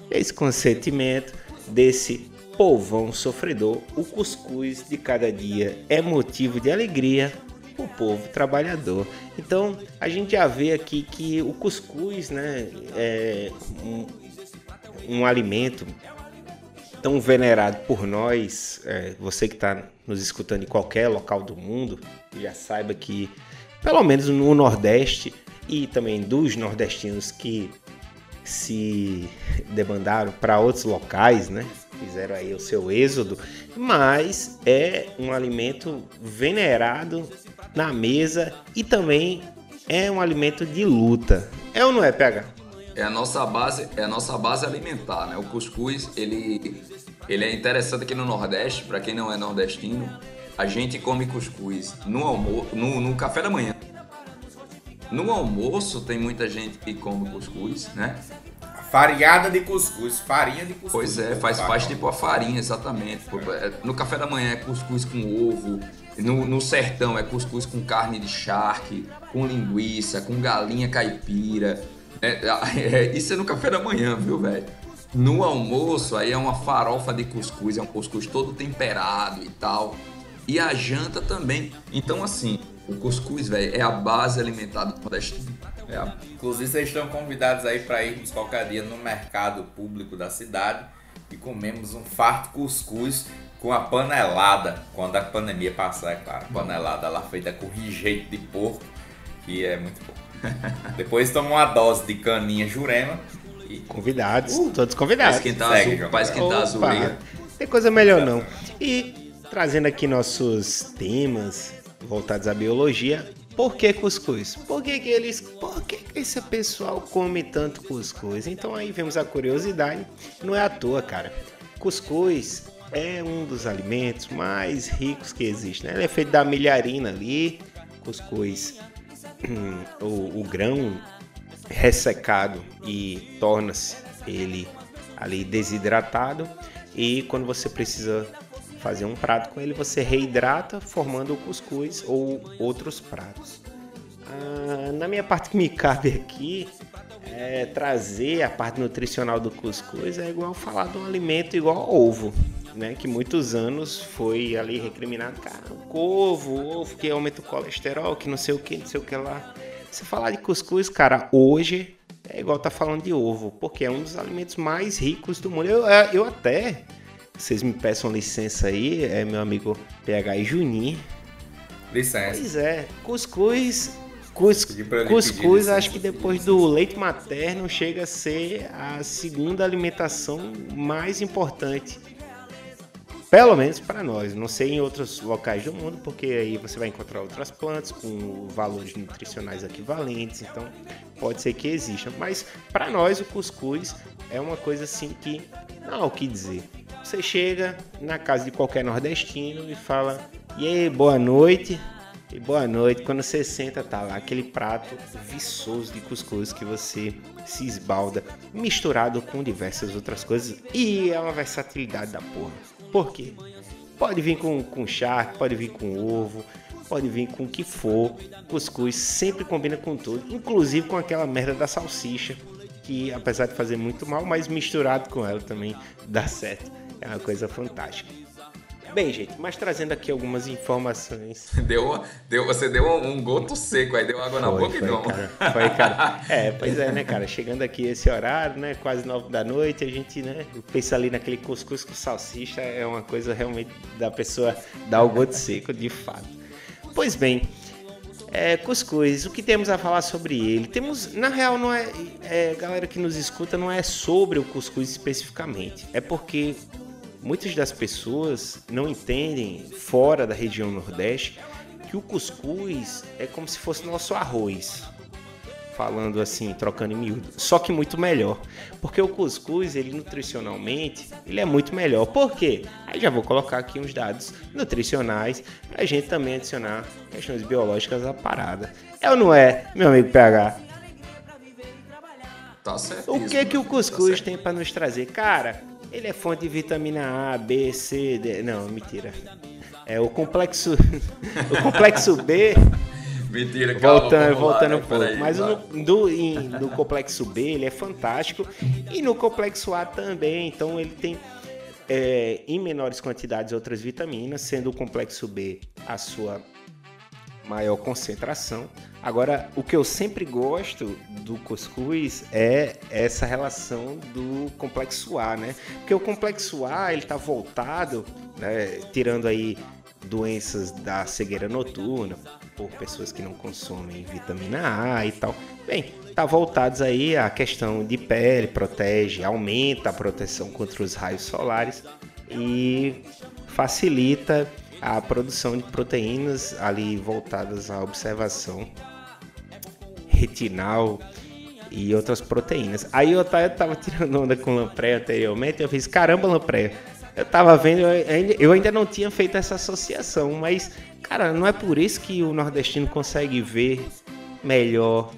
desse consentimento, desse povão sofredor, o cuscuz de cada dia é motivo de alegria o povo trabalhador. Então a gente já vê aqui que o cuscuz, né, é um, um alimento tão venerado por nós, é, você que está nos escutando em qualquer local do mundo, já saiba que, pelo menos no Nordeste e também dos nordestinos que se demandaram para outros locais, né? Fizeram aí o seu êxodo, mas é um alimento venerado na mesa e também é um alimento de luta. É ou não é, PH? É a nossa base, é a nossa base alimentar, né? O cuscuz, ele, ele é interessante aqui no Nordeste, para quem não é nordestino, a gente come cuscuz no almoço, no, no café da manhã. No almoço tem muita gente que come cuscuz, né? Farinhada de cuscuz, farinha de cuscuz. Pois é, faz parte tipo a farinha, exatamente. É, no café da manhã é cuscuz com ovo, no, no sertão é cuscuz com carne de charque, com linguiça, com galinha caipira. É, é, isso é no café da manhã, viu, velho? No almoço, aí é uma farofa de cuscuz, é um cuscuz todo temperado e tal. E a janta também. Então, assim, o cuscuz, velho, é a base alimentar do nordestino. É. Inclusive, vocês estão convidados aí para irmos qualquer dia no mercado público da cidade e comemos um farto cuscuz com a panelada, quando a pandemia passar, é claro. Panelada lá feita com rijeito de porco, que é muito bom. Depois toma uma dose de caninha jurema. E... Convidados, uh, todos convidados. Para esquentar, Segue, azul, esquentar azul. Tem coisa melhor não. E trazendo aqui nossos temas voltados à biologia, por que cuscuz? Por que, que eles. Por que, que esse pessoal come tanto cuscuz? Então aí vemos a curiosidade. Não é à toa, cara. Cuscuz é um dos alimentos mais ricos que existe. Né? Ele é feito da milharina ali. Cuscuz o, o grão ressecado e torna-se ele ali desidratado e quando você precisa fazer um prato com ele você reidrata formando o cuscuz ou outros pratos. Ah, na minha parte que me cabe aqui é, trazer a parte nutricional do cuscuz é igual falar de um alimento igual ovo né, que muitos anos foi ali recriminado, cara, o ovo, o ovo que aumenta o colesterol, que não sei o que, não sei o que lá. Se falar de cuscuz, cara, hoje é igual tá falando de ovo, porque é um dos alimentos mais ricos do mundo. Eu, é, eu até, vocês me peçam licença aí, é meu amigo PH e Juninho. Licença. Pois é, cuscuz Cus, cuscuz, acho que depois do leite materno, chega a ser a segunda alimentação mais importante pelo menos para nós. Não sei em outros locais do mundo, porque aí você vai encontrar outras plantas com valores nutricionais equivalentes, então pode ser que exista. Mas para nós o cuscuz é uma coisa assim que não há o que dizer. Você chega na casa de qualquer nordestino e fala: "E aí, boa noite?" E boa noite. Quando você senta, tá lá aquele prato viçoso de cuscuz que você se esbalda, misturado com diversas outras coisas. E é uma versatilidade da porra. Por quê? Pode vir com, com charque, pode vir com ovo, pode vir com o que for. Cuscuz sempre combina com tudo, inclusive com aquela merda da salsicha, que apesar de fazer muito mal, mas misturado com ela também dá certo. É uma coisa fantástica. Bem, gente, mas trazendo aqui algumas informações. Deu, deu, você deu um goto seco, aí deu água na Foi, boca e foi, não. cara. Foi, cara. É, pois é, né, cara? Chegando aqui esse horário, né? Quase nove da noite, a gente, né? Pensa ali naquele cuscuz com salsicha, é uma coisa realmente da pessoa dar o goto seco, de fato. Pois bem, é, cuscuz, o que temos a falar sobre ele? Temos, na real, não é, é, galera que nos escuta, não é sobre o cuscuz especificamente, é porque muitas das pessoas não entendem, fora da região Nordeste, que o cuscuz é como se fosse nosso arroz. Falando assim, trocando em miúdo. Só que muito melhor. Porque o cuscuz, ele nutricionalmente, ele é muito melhor. Por quê? Aí já vou colocar aqui uns dados nutricionais pra gente também adicionar questões biológicas à parada. É ou não é, meu amigo PH? Tá certo. O que que o cuscuz tem para nos trazer? Cara, ele é fonte de vitamina A, B, C, D. Não, mentira. É o complexo, o complexo B. Mentira, calma. Voltando, vamos lá, voltando né? um pouco. Peraí, Mas no, do, em- no complexo B ele é fantástico. E no complexo A também. Então ele tem é, em menores quantidades outras vitaminas, sendo o complexo B a sua maior concentração. Agora, o que eu sempre gosto do cuscuz é essa relação do complexo A, né? Porque o complexo A, ele tá voltado, né, tirando aí doenças da cegueira noturna por pessoas que não consomem vitamina A e tal. Bem, tá voltados aí à questão de pele, protege, aumenta a proteção contra os raios solares e facilita a produção de proteínas ali voltadas à observação retinal e outras proteínas. Aí eu tava, tirando onda com lampreia anteriormente, eu fiz, caramba, lampreia. Eu tava vendo, eu ainda não tinha feito essa associação, mas, cara, não é por isso que o nordestino consegue ver melhor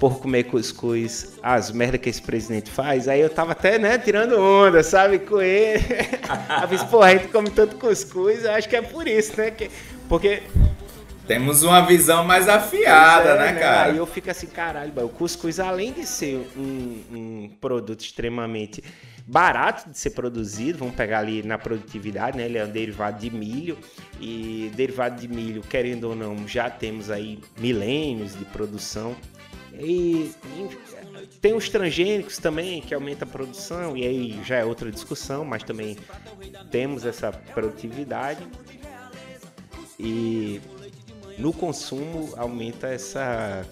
por comer cuscuz as merdas que esse presidente faz. Aí eu tava até, né, tirando onda, sabe, com ele. eu fiz, pô, a gente come tanto cuscuz, eu acho que é por isso, né? que- porque Temos uma visão mais afiada, é, né, cara? Aí eu fico assim, caralho, o cuscuz, além de ser um, um produto extremamente barato de ser produzido, vamos pegar ali na produtividade, né? Ele é um derivado de milho e derivado de milho, querendo ou não, já temos aí milênios de produção. E, tem os transgênicos também que aumenta a produção e aí já é outra discussão, mas também temos essa produtividade. E no consumo aumenta essa,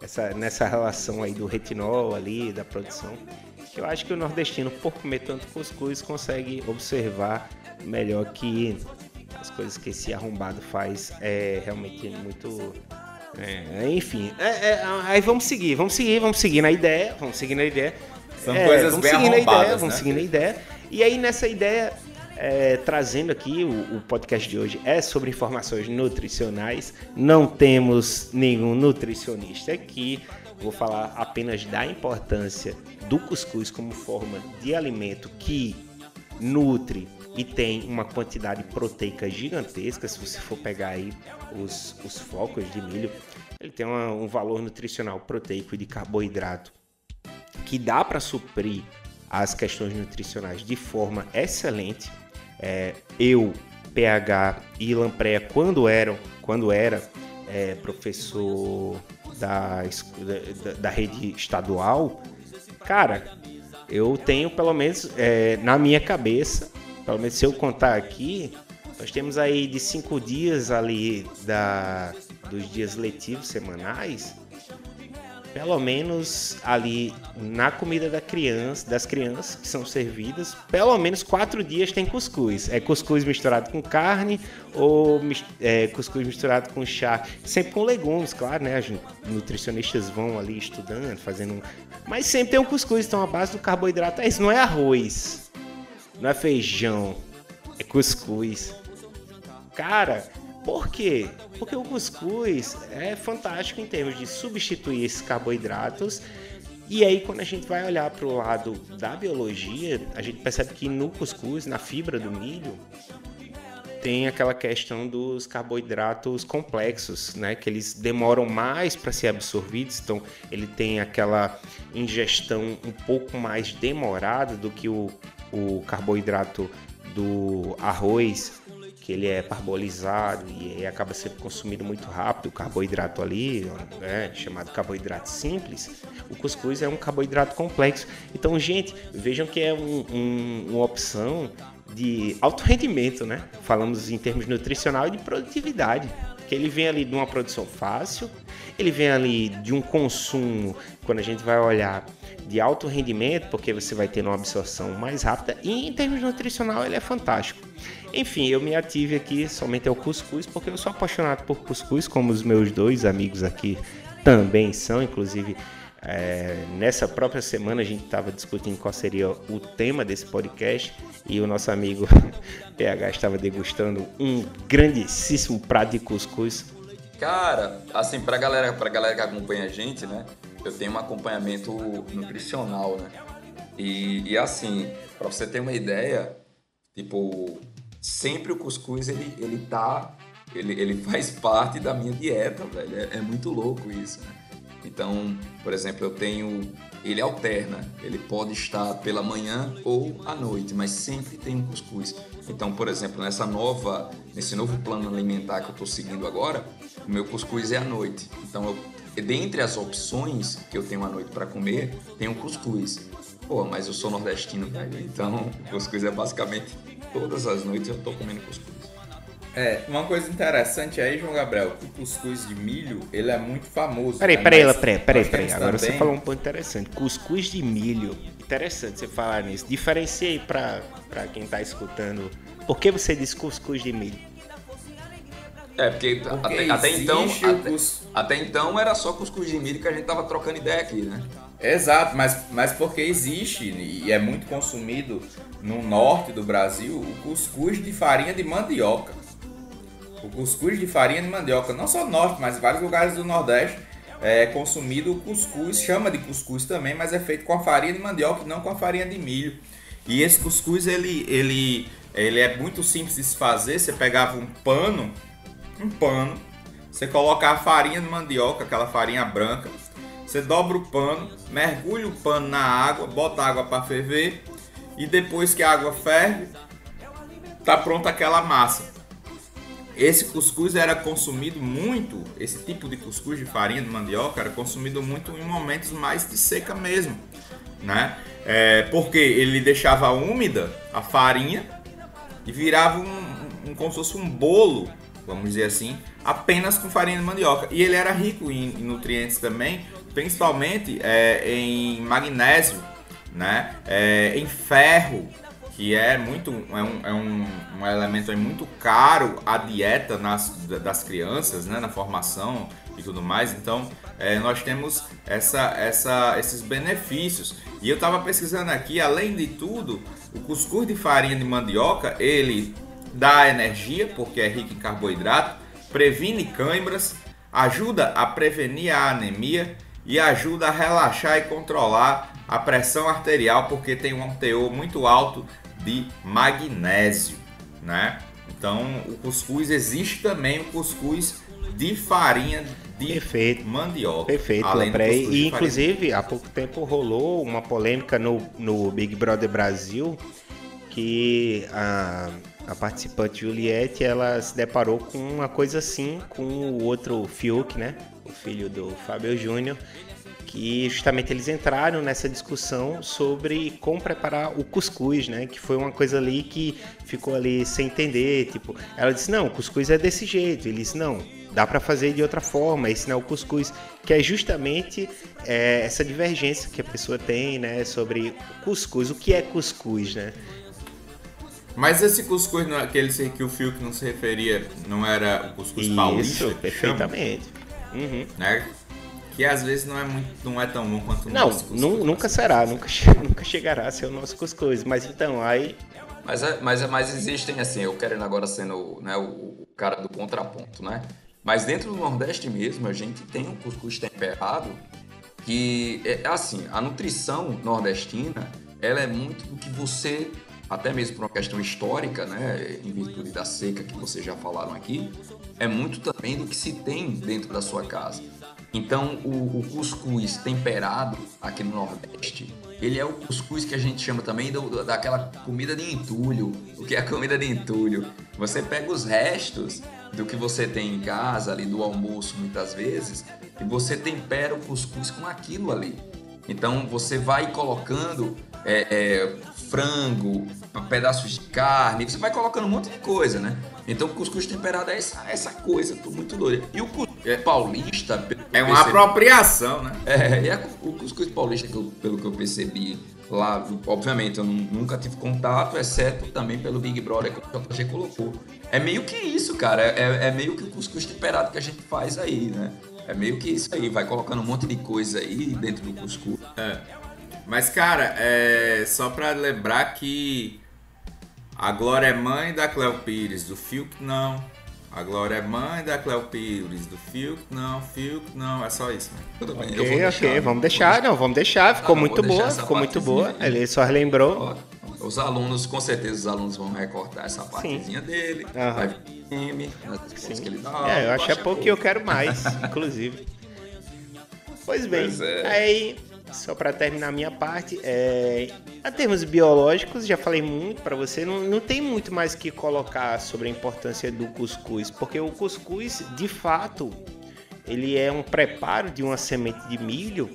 essa nessa relação aí do retinol ali da produção. Eu acho que o nordestino por comer tanto cuscuz consegue observar melhor que as coisas que esse arrombado faz. É realmente muito é, enfim é- é, aí vamos seguir vamos seguir vamos seguir na ideia vamos seguir na ideia São É, coisas vamos bem seguir na ideia, vamos né? seguir na ideia. E aí nessa ideia, é, trazendo aqui o, o podcast de hoje é sobre informações nutricionais. Não temos nenhum nutricionista aqui. Vou falar apenas da importância do cuscuz como forma de alimento que nutre e tem uma quantidade proteica gigantesca. Se você for pegar aí os, os focos de milho, ele tem uma- um valor nutricional proteico e de carboidrato que dá para suprir as questões nutricionais de forma excelente. É, eu, PH e Lampreia, quando eram, quando era é, professor da, da, da rede estadual, cara, eu tenho pelo menos é, na minha cabeça, pelo menos se eu contar aqui, nós temos aí de cinco dias ali da, dos dias letivos semanais, pelo menos ali na comida da criança, das crianças que são servidas, pelo menos quatro dias tem cuscuz. É cuscuz misturado com carne ou é, cuscuz misturado com chá, sempre com legumes, claro, né? Os nutricionistas vão ali estudando, fazendo, mas sempre tem um cuscuz, então a base do carboidrato é isso, não é arroz, não é feijão, é cuscuz. Cara, por quê? Porque o cuscuz é fantástico em termos de substituir esses carboidratos. E aí, quando a gente vai olhar para o lado da biologia, a gente percebe que no cuscuz, na fibra do milho, tem aquela questão dos carboidratos complexos, né? Que eles demoram mais para ser absorvidos, então ele tem aquela ingestão um pouco mais demorada do que o, o carboidrato do arroz, que ele é parbolizado e acaba sendo consumido muito rápido, o carboidrato ali, né, chamado carboidrato simples, o cuscuz é um carboidrato complexo. Então, gente, vejam que é um, um, uma opção de alto rendimento, né? Falamos em termos nutricional e de produtividade. Ele vem ali de uma produção fácil, ele vem ali de um consumo, quando a gente vai olhar, de alto rendimento, porque você vai ter uma absorção mais rápida, e em termos nutricional ele é fantástico. Enfim, eu me ative aqui somente ao cuscuz, porque eu sou apaixonado por cuscuz, como os meus dois amigos aqui também são, inclusive é, nessa própria semana a gente estava discutindo qual seria o tema desse podcast e o nosso amigo PH estava degustando um grandíssimo prato de cuscuz. Cara, assim, pra galera, pra galera que acompanha a gente, né? Eu tenho um acompanhamento nutricional, né? E, e assim, para você ter uma ideia, tipo, sempre o cuscuz ele, ele tá. Ele, ele faz parte da minha dieta, velho. É, é muito louco isso, né? Então, por exemplo, eu tenho. Ele alterna, ele pode estar pela manhã ou à noite, mas sempre tem um cuscuz. Então, por exemplo, nessa nova, nesse novo plano alimentar que eu estou seguindo agora, o meu cuscuz é à noite. Então, eu, dentre as opções que eu tenho à noite para comer, tem um cuscuz. Pô, mas eu sou nordestino, velho. Então, cuscuz é basicamente todas as noites eu estou comendo cuscuz. É, uma coisa interessante aí, João Gabriel, que o cuscuz de milho, ele é muito famoso. Peraí, né? peraí, Mas, peraí, peraí, peraí. Agora também... você falou um ponto interessante. Cuscuz de milho. Interessante você falar nisso. Diferencia aí pra, pra quem tá escutando. Por que você diz cuscuz de milho? É, porque, porque até, até então. Até, até, então era só cuscuz de milho que a gente tava trocando ideia aqui, né? Exato, mas, mas porque existe e é muito consumido no norte do Brasil o cuscuz de farinha de mandioca. O cuscuz de farinha de mandioca, não só no norte, mas em vários lugares do nordeste é consumido o cuscuz, chama de cuscuz também, mas é feito com a farinha de mandioca e não com a farinha de milho. E esse cuscuz ele, ele, ele é muito simples de se fazer. Você pegava um pano, um pano, você coloca a farinha de mandioca, aquela farinha branca, você dobra o pano, mergulha o pano na água, bota a água para ferver e depois que a água ferve, tá pronta aquela massa. Esse cuscuz era consumido muito, esse tipo de cuscuz de farinha de mandioca era consumido muito em momentos mais de seca mesmo, né? É, porque ele deixava úmida a farinha e virava um, um, como se fosse um bolo, vamos dizer assim, apenas com farinha de mandioca. E ele era rico em, em nutrientes também, principalmente é, em magnésio, né? É, em ferro, que é muito é um, é um, um elemento muito caro a dieta nas, das crianças, né, na formação e tudo mais. Então é, nós temos essa, essa, esses benefícios. E eu estava pesquisando aqui, além de tudo, o cuscuz de farinha de mandioca ele dá energia porque é rico em carboidrato, previne câimbras, ajuda a prevenir a anemia e ajuda a relaxar e controlar a pressão arterial porque tem um teor muito alto de magnésio, né? Então, o cuscuz existe também o cuscuz de farinha de Perfeito. mandioca. Perfeito, além E inclusive, há pouco tempo rolou uma polêmica no, no Big Brother Brasil que a, a participante Juliette ela se deparou com uma coisa assim com o outro Fiuk, né? O filho do Fábio Júnior que justamente eles entraram nessa discussão sobre como preparar o cuscuz, né? Que foi uma coisa ali que ficou ali sem entender, tipo, ela disse: "Não, o cuscuz é desse jeito". Ele disse: "Não, dá para fazer de outra forma, esse não é o cuscuz", que é justamente é, essa divergência que a pessoa tem, né, sobre cuscuz, o que é cuscuz, né? Mas esse cuscuz não, aquele que o Fio que não se referia, não era o cuscuz Isso, paulista? Isso, perfeitamente. Uhum. Né? Que às vezes não é muito, não é tão bom quanto o não, nosso cuscuz. Não, nunca será, nunca, nunca chegará a ser o nosso cuscuz. Mas então, aí. Mas, é, mas, é, mas existem, assim, eu querendo agora sendo né, o, o cara do contraponto, né? Mas dentro do Nordeste mesmo, a gente tem um cuscuz temperado que é, é assim, a nutrição nordestina, ela é muito do que você, até mesmo por uma questão histórica, né, em virtude da seca que vocês já falaram aqui, é muito também do que se tem dentro da sua casa. Então, o, o cuscuz temperado aqui no Nordeste, ele é o cuscuz que a gente chama também do, daquela comida de entulho. O que é a comida de entulho? Você pega os restos do que você tem em casa, ali do almoço, muitas vezes, e você tempera o cuscuz com aquilo ali. Então você vai colocando é, é, frango, pedaços de carne, você vai colocando um monte de coisa, né? Então o cuscuz temperado é essa, essa coisa muito doida. E o cuscuz é, paulista. É uma percebi, apropriação, né? É, é o cuscuz paulista, que eu, pelo que eu percebi lá, obviamente eu nunca tive contato, exceto também pelo Big Brother que o JG colocou. É meio que isso, cara. É, é meio que o cuscuz temperado que a gente faz aí, né? É meio que isso aí, vai colocando um monte de coisa aí dentro do cuscuz. É. Mas, cara, é só pra lembrar que a Glória é mãe da Cleo Pires, do Fiuk não. A Glória é mãe da Cleo Pires, do Fiuk não, Fiuk não, é só isso. Né? Tudo bem, ok, deixar, ok, vamos deixar, não, vamos deixar, ficou não, muito boa, ficou muito boa. Aí. Ele só relembrou. Os alunos, com certeza, os alunos vão recortar essa partezinha Sim. dele, uhum. vai vir nas que ele dá. É, eu acho é pouco que eu quero mais, inclusive. Pois bem, pois é. aí só para terminar a minha parte, é, a termos biológicos, já falei muito para você, não, não tem muito mais que colocar sobre a importância do cuscuz, porque o cuscuz, de fato, ele é um preparo de uma semente de milho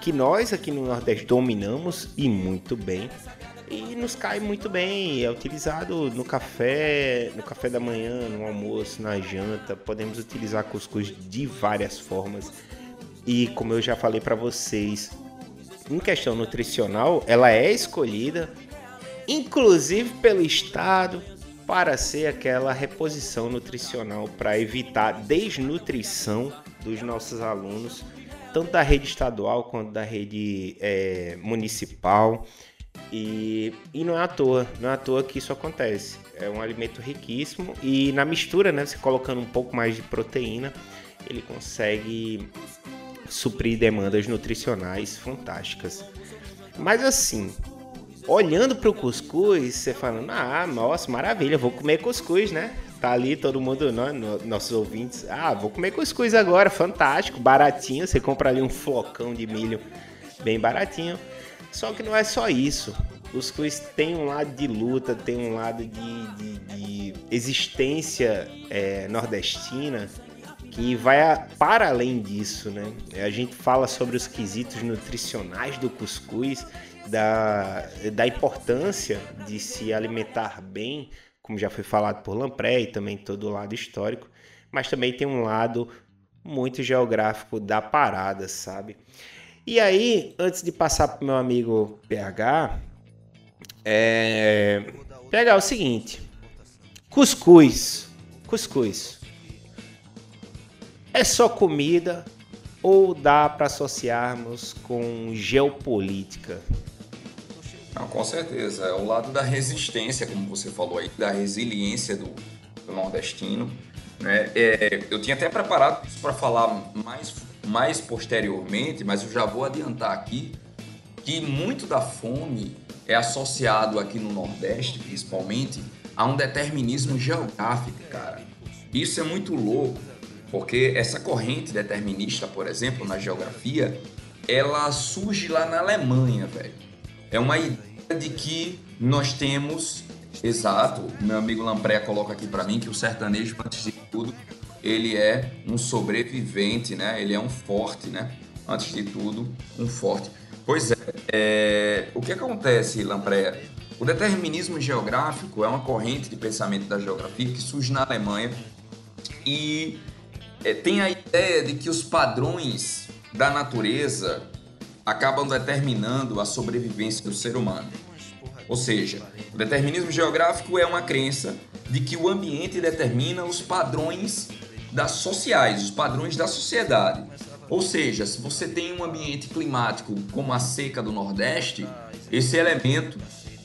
que nós aqui no Nordeste dominamos e muito bem. E nos cai muito bem, é utilizado no café, no café da manhã, no almoço, na janta. Podemos utilizar cuscuz de várias formas. E como eu já falei para vocês, em questão nutricional, ela é escolhida, inclusive pelo Estado, para ser aquela reposição nutricional para evitar desnutrição dos nossos alunos, tanto da rede estadual quanto da rede é, municipal. E, e não é à toa, não é à toa que isso acontece. É um alimento riquíssimo e na mistura, né, você colocando um pouco mais de proteína, ele consegue suprir demandas nutricionais fantásticas. Mas assim, olhando para o cuscuz, você falando, ah, nossa, maravilha, vou comer cuscuz, né? Tá ali todo mundo, né, nossos ouvintes, ah, vou comer cuscuz agora, fantástico, baratinho, você compra ali um flocão de milho bem baratinho. Só que não é só isso. Cuscuz tem um lado de luta, tem um lado de, de, de existência é, nordestina que vai a, para além disso, né? A gente fala sobre os quesitos nutricionais do cuscuz, da, da importância de se alimentar bem, como já foi falado por Lampré e também todo o lado histórico, mas também tem um lado muito geográfico da parada, sabe? E aí, antes de passar para o meu amigo PH, é... pegar o seguinte: cuscuz, cuscuz. É só comida ou dá para associarmos com geopolítica? Não, com certeza. É o lado da resistência, como você falou aí, da resiliência do, do nordestino. Né? É, eu tinha até preparado para falar mais, mais posteriormente, mas eu já vou adiantar aqui que muito da fome é associado aqui no Nordeste, principalmente, a um determinismo geográfico, cara. Isso é muito louco, porque essa corrente determinista, por exemplo, na geografia, ela surge lá na Alemanha, velho. É uma ideia de que nós temos, exato, meu amigo Lampré coloca aqui para mim que o sertanejo, antes de tudo, ele é um sobrevivente, né? Ele é um forte, né? Antes de tudo, um forte. Pois é, é... o que acontece, Lampré? O determinismo geográfico é uma corrente de pensamento da geografia que surge na Alemanha e é, tem a ideia de que os padrões da natureza acabam determinando a sobrevivência do ser humano. Ou seja, o determinismo geográfico é uma crença de que o ambiente determina os padrões das sociais, os padrões da sociedade. Ou seja, se você tem um ambiente climático como a seca do Nordeste, esse elemento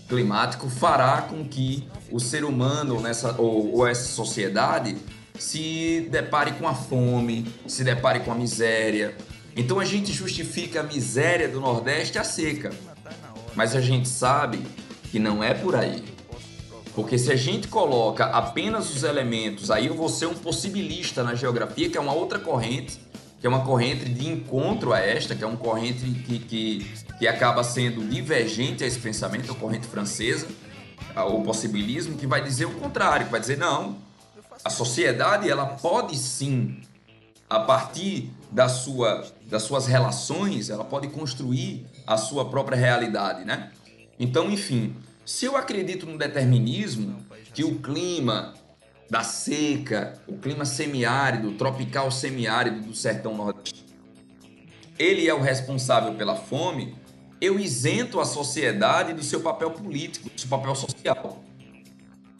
climático fará com que o ser humano nessa, ou, ou essa sociedade se depare com a fome, se depare com a miséria. Então a gente justifica a miséria do Nordeste à seca. Mas a gente sabe que não é por aí. Porque se a gente coloca apenas os elementos, aí eu vou ser um possibilista na geografia, que é uma outra corrente que é uma corrente de encontro a esta, que é uma corrente que, que, que acaba sendo divergente a esse pensamento, a corrente francesa, o possibilismo, que vai dizer o contrário, que vai dizer não, a sociedade ela pode sim, a partir da sua, das suas relações, ela pode construir a sua própria realidade, né? Então, enfim, se eu acredito no determinismo, que o clima da seca, o clima semiárido, tropical semiárido do sertão nordestino, ele é o responsável pela fome, eu isento a sociedade do seu papel político, do seu papel social.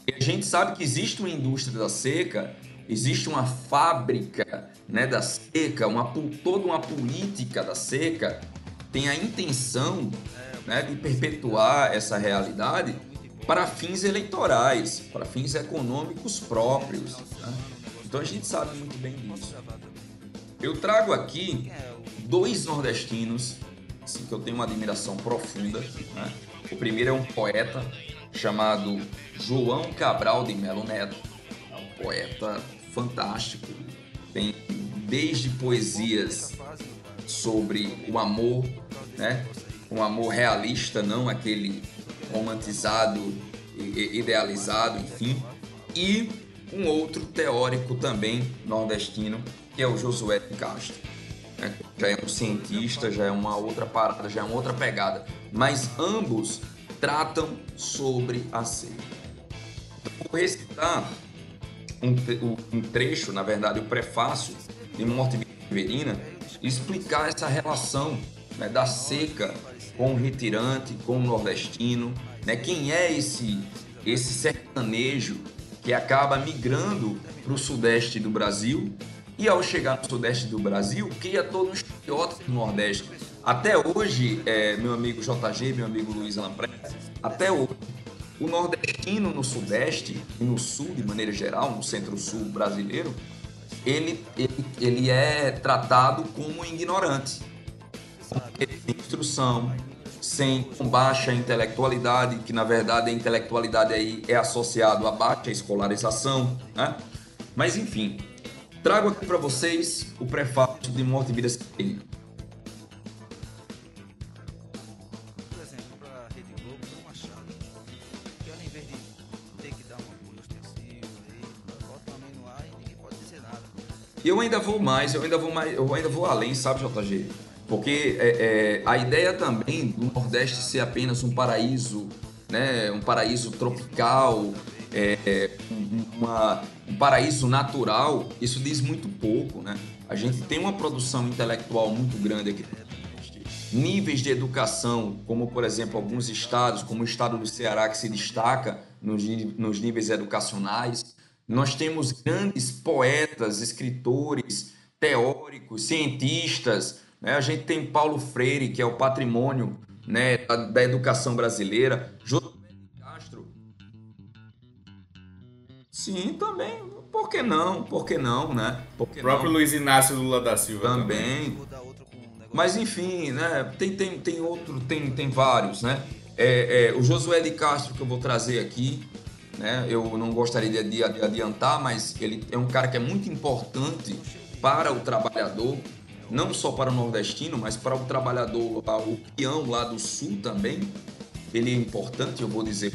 E a gente sabe que existe uma indústria da seca, existe uma fábrica né, da seca, uma, toda uma política da seca tem a intenção né, de perpetuar essa realidade para fins eleitorais, para fins econômicos próprios. Né? Então a gente sabe muito bem disso. Eu trago aqui dois nordestinos assim, que eu tenho uma admiração profunda. Né? O primeiro é um poeta chamado João Cabral de Melo Neto, é um poeta fantástico. Tem desde poesias sobre o amor, né? um amor realista, não aquele romantizado, idealizado, enfim. E um outro teórico também nordestino, que é o Josué de Castro. Né? Já é um cientista, já é uma outra parada, já é uma outra pegada. Mas ambos tratam sobre a seca. Vou recitar um, um, trecho, na verdade, o prefácio de Morte Verina, explicar essa relação né, da seca com o retirante, com o nordestino, né? Quem é esse esse sertanejo que acaba migrando para o sudeste do Brasil e ao chegar no sudeste do Brasil cria todo um estereótipo do Nordeste. Até hoje, é, meu amigo JG, meu amigo Luiz Lampré, até hoje, o nordestino no sudeste e no sul, de maneira geral, no centro-sul brasileiro, ele, ele, ele é tratado como ignorante. Tem instrução, sem baixa intelectualidade, que na verdade a intelectualidade aí é associado a baixa escolarização, né? Mas enfim, trago aqui para vocês o prefácio de Morte e Vida Sem E eu ainda vou mais, eu ainda vou mais, eu ainda vou além, sabe, JG? Porque é, é, a ideia também do Nordeste ser apenas um paraíso, né, um paraíso tropical, é, é uma, um paraíso natural, isso diz muito pouco. Né? A gente tem uma produção intelectual muito grande aqui níveis de educação, como por exemplo alguns estados, como o estado do Ceará, que se destaca nos, nos níveis educacionais. Nós temos grandes poetas, escritores, teóricos, cientistas, né? A gente tem Paulo Freire, que é o patrimônio né, da, da educação brasileira. José Castro. Sim, também. Por que não? Por que não, né? Por que o próprio não? Luiz Inácio Lula da Silva também. também. Mas enfim, né? Tem, tem, tem outro, tem, tem vários, né? É, é, o Josué de Castro que eu vou trazer aqui, né? Eu não gostaria de, adiantar, mas ele é um cara que é muito importante para o trabalhador, não só para o nordestino, mas para o trabalhador, o peão lá do sul também. Ele é importante, eu vou dizer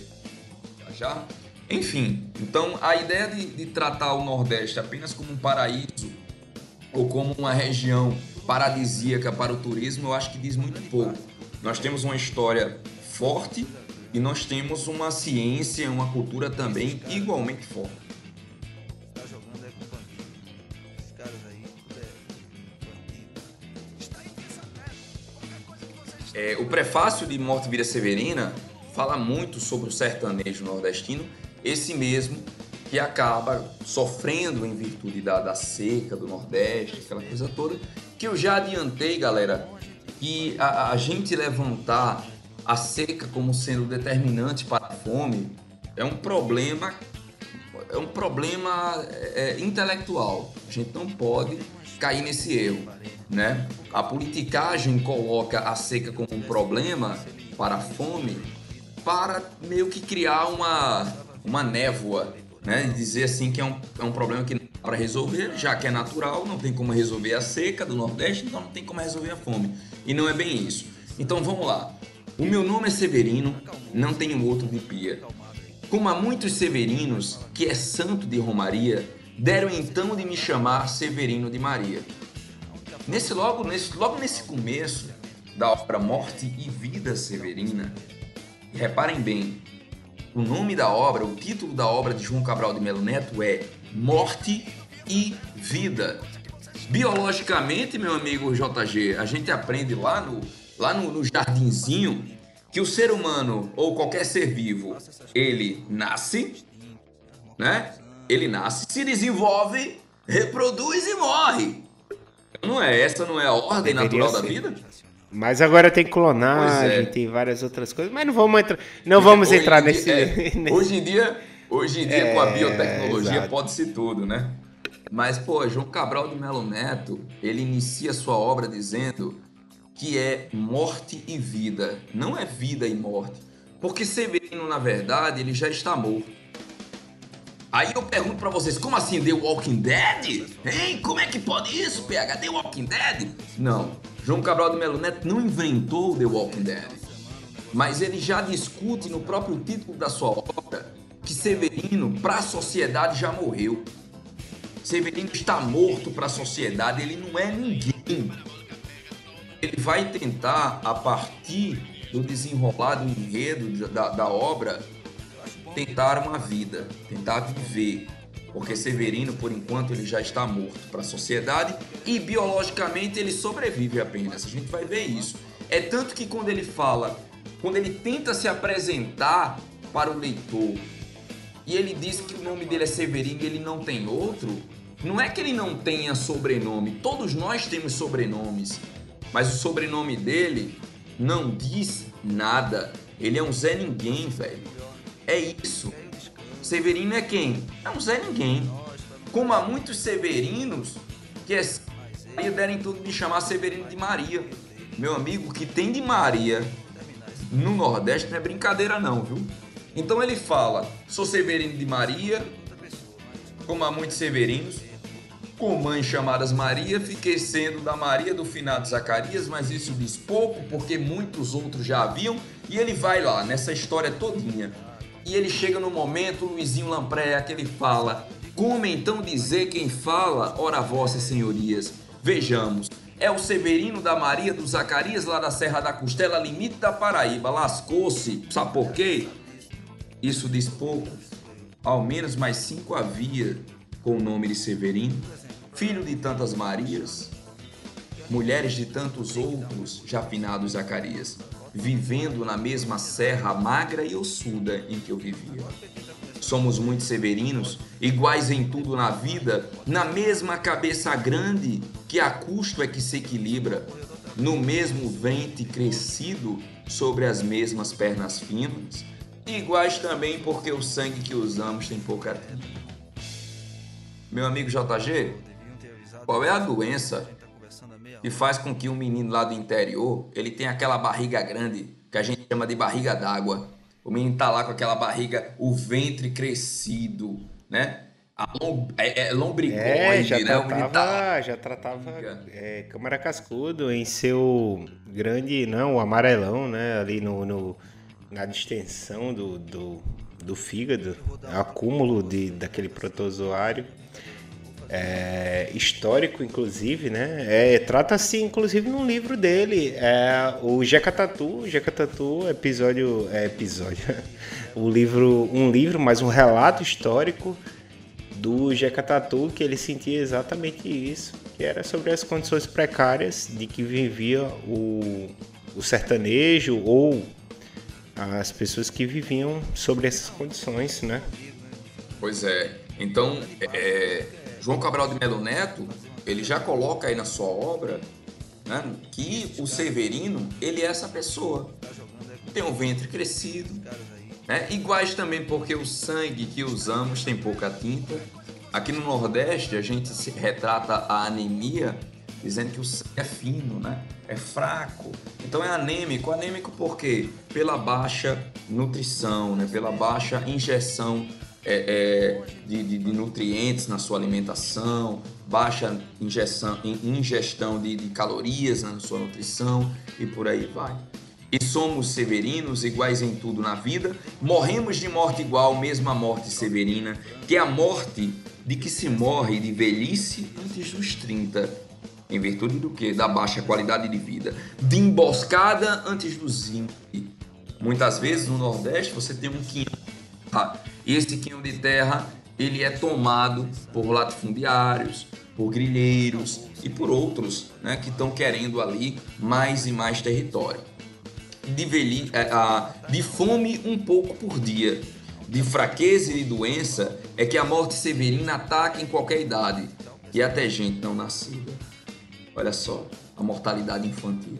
já. Enfim, então a ideia de, de tratar o Nordeste apenas como um paraíso ou como uma região paradisíaca para o turismo, eu acho que diz muito pouco. Nós temos uma história forte e nós temos uma ciência, uma cultura também igualmente forte. É, o prefácio de Morte Vida Severina fala muito sobre o sertanejo nordestino, esse mesmo que acaba sofrendo em virtude da, da seca do Nordeste, aquela coisa toda, que eu já adiantei, galera, que a, a gente levantar a seca como sendo determinante para a fome é um problema é um problema é, intelectual. A gente não pode cair nesse erro né? A politicagem coloca a seca como um problema para a fome para meio que criar uma, uma névoa, né? E dizer assim que é um, é um problema que para resolver, já que é natural, não tem como resolver a seca do Nordeste, então não tem como resolver a fome. E não é bem isso. Então vamos lá. O meu nome é Severino, não tenho outro de pia. Como há muitos severinos, que é santo de Romaria, deram então de me chamar Severino de Maria. Nesse logo, nesse, logo nesse começo da obra Morte e Vida Severina, reparem bem, o nome da obra, o título da obra de João Cabral de Melo Neto é Morte e Vida. Biologicamente, meu amigo JG, a gente aprende lá no, lá no, no jardinzinho que o ser humano ou qualquer ser vivo, ele nasce, né? Ele nasce, se desenvolve, reproduz e morre. Não é essa não é a ordem Deveria natural ser. da vida? Mas agora tem clonagem, é. tem várias outras coisas. Mas não vamos entrar, não vamos Hoje entrar em nesse. dia- é, nesse- hoje em dia, hoje em dia com a É, biotecnologia pode ser tudo, né? Mas pô, João Cabral de Melo Neto, ele inicia sua obra dizendo que é morte e vida, não é vida e morte. Porque Severino, na verdade, ele já está morto. Aí eu pergunto pra vocês, como assim The Walking Dead? Hein? Como é que pode isso, PH? The Walking Dead? Não. João Cabral de Melo Neto não inventou The Walking Dead. Mas ele já discute no próprio título da sua obra que Severino, para a sociedade, já morreu. Severino está morto para a sociedade, ele não é ninguém. Ele vai tentar, a partir do desenrolar do enredo da, da obra, tentar uma vida, tentar viver. Porque Severino, por enquanto, ele já está morto para a sociedade e biologicamente ele sobrevive apenas. A gente vai ver isso. É tanto que quando ele fala, quando ele tenta se apresentar para o leitor e ele diz que o nome dele é Severino e ele não tem outro, não é que ele não tenha sobrenome, todos nós temos sobrenomes, mas o sobrenome dele não diz nada. Ele é um Zé Ninguém, velho. É isso. Severino é quem? É um Zé Ninguém. Como há muitos Severinos que é derem tudo me chamar Severino de Maria. Meu amigo, que tem de Maria no Nordeste não é brincadeira não, viu? Então ele fala, sou Severino de Maria, como há muitos Severinos, com mães chamadas Maria, fiquei sendo da Maria do finado Zacarias, mas isso diz pouco, porque muitos outros já haviam, e ele vai lá, nessa história todinha. E ele chega no momento, Luizinho Lampreia, que ele fala, como então dizer quem fala, ora vossas senhorias? Vejamos, é o Severino da Maria do Zacarias, lá da Serra da Costela, limite da Paraíba, lascou-se, sabe por quê? Isso diz pouco. Ao menos mais cinco havia com o nome de Severino, filho de tantas Marias, mulheres de tantos outros já finados Zacarias, vivendo na mesma serra magra e ossuda em que eu vivia. Somos muitos severinos, iguais em tudo na vida, na mesma cabeça grande que a custo é que se equilibra, no mesmo ventre crescido sobre as mesmas pernas finas, iguais também porque o sangue que usamos tem pouca tinta. Meu amigo JG, qual é a doença que faz com que um menino lá do interior ele tenha aquela barriga grande que a gente chama de barriga d'água? O menino tá lá com aquela barriga, o ventre crescido, né? A lom, é, é lombrigoide, É, já né? O menino tá lá. tratava, já tratava é, Câmara Cascudo em seu grande, não, o amarelão, né? Ali no, no- na distensão do, do, do fígado, acúmulo de, daquele protozoário. É, histórico, inclusive, né? É, Trata-se, inclusive, num livro dele, é o Jeca Tatu, Jeca Tatu, episódio, é, episódio, o livro, um livro, mas um relato histórico do Jeca Tatu, que ele sentia exatamente isso, que era sobre as condições precárias de que vivia o, o sertanejo ou as pessoas que viviam sobre essas condições, né? Pois é. Então, é, João Cabral de Melo Neto, ele já coloca aí na sua obra né, que o Severino, ele é essa pessoa. Tem um ventre crescido, né, iguais também porque o sangue que usamos tem pouca tinta. Aqui no Nordeste, a gente retrata a anemia dizendo que o sangue é fino, né? É fraco. Então é anêmico. Anêmico por quê? Pela baixa nutrição, né? Pela baixa injeção é, é, de, de, de, nutrientes na sua alimentação, baixa ingestão, de, de calorias na sua nutrição e por aí vai. E somos severinos, iguais em tudo na vida, morremos de morte igual, mesma morte severina, que é a morte de que se morre de velhice antes dos 30, em virtude do que? Da baixa qualidade de vida, de emboscada antes dos 20. Muitas vezes no Nordeste você tem um quinhão e esse quinhão de terra ele é tomado por latifundiários, por grilheiros e por outros né, que estão querendo ali mais e mais território. De, veli, é, de fome um pouco por dia, de fraqueza e de doença é que a morte severina ataca em qualquer idade e até gente não nascida. Olha só, a mortalidade infantil.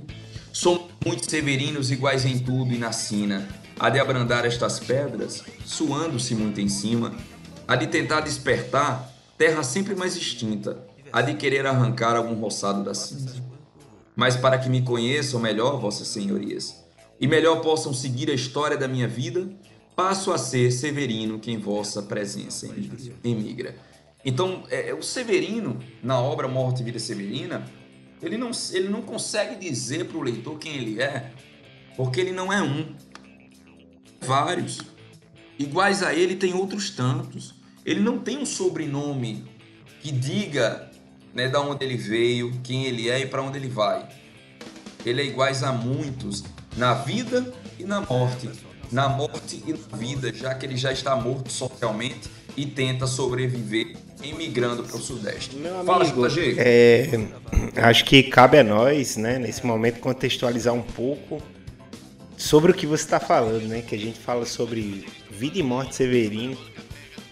Somos muitos severinos iguais em tudo e na sina. Há de abrandar estas pedras, suando-se muito em cima. Há de tentar despertar terra sempre mais extinta. Há de querer arrancar algum roçado da cinza. Mas para que me conheçam melhor, vossas senhorias, e melhor possam seguir a história da minha vida, passo a ser Severino que em vossa presença emigra. Então, é, é, o Severino, na obra Morte e Vida Severina, ele não, ele não consegue dizer para o leitor quem ele é, porque ele não é um. Vários. Iguais a ele tem outros tantos. Ele não tem um sobrenome que diga né, da onde ele veio, quem ele é e para onde ele vai. Ele é iguais a muitos na vida e na morte. Na morte e na vida, já que ele já está morto socialmente e tenta sobreviver imigrando para o Sudeste. Meu amigo, Fala, é, acho que cabe a nós, né, nesse momento, contextualizar um pouco sobre o que você está falando, né? Que a gente fala sobre vida e morte severino.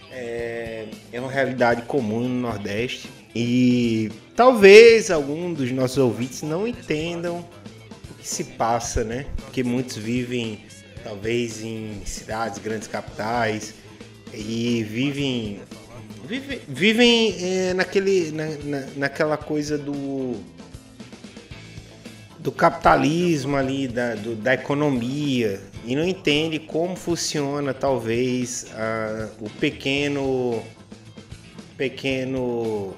É, é uma realidade comum no Nordeste e talvez algum dos nossos ouvintes não entendam o que se passa, né? Porque muitos vivem talvez em cidades, grandes capitais e vivem Vive, vivem é, naquele, na, na, naquela coisa do do capitalismo ali, da, do, da economia, e não entende como funciona talvez a, o pequeno pequeno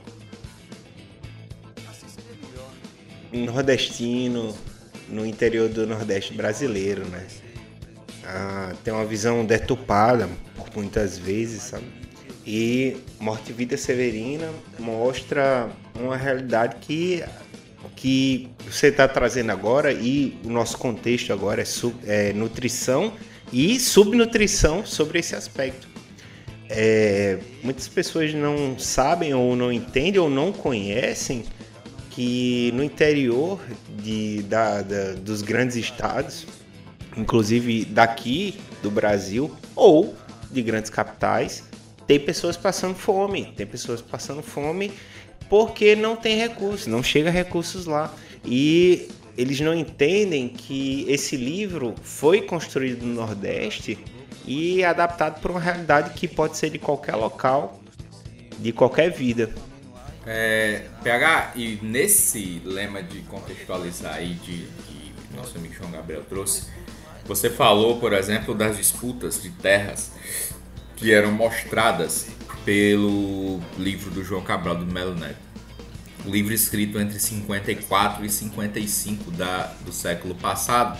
nordestino no interior do Nordeste brasileiro, né? Ah, tem uma visão deturpada por muitas vezes, sabe? E Morte e Vida Severina mostra uma realidade que, que você está trazendo agora e o nosso contexto agora é, sub, é nutrição e subnutrição sobre esse aspecto. É, muitas pessoas não sabem ou não entendem ou não conhecem que no interior de, da, da, dos grandes estados, inclusive daqui do Brasil ou de grandes capitais, tem pessoas passando fome, tem pessoas passando fome porque não tem recursos, não chega recursos lá. E eles não entendem que esse livro foi construído no Nordeste e adaptado para uma realidade que pode ser de qualquer local, de qualquer vida. É, PH, e nesse lema de contextualizar aí de, que nosso amigo João Gabriel trouxe, você falou, por exemplo, das disputas de terras que eram mostradas pelo livro do João Cabral do Melo Neto. livro escrito entre 54 e 55 da, do século passado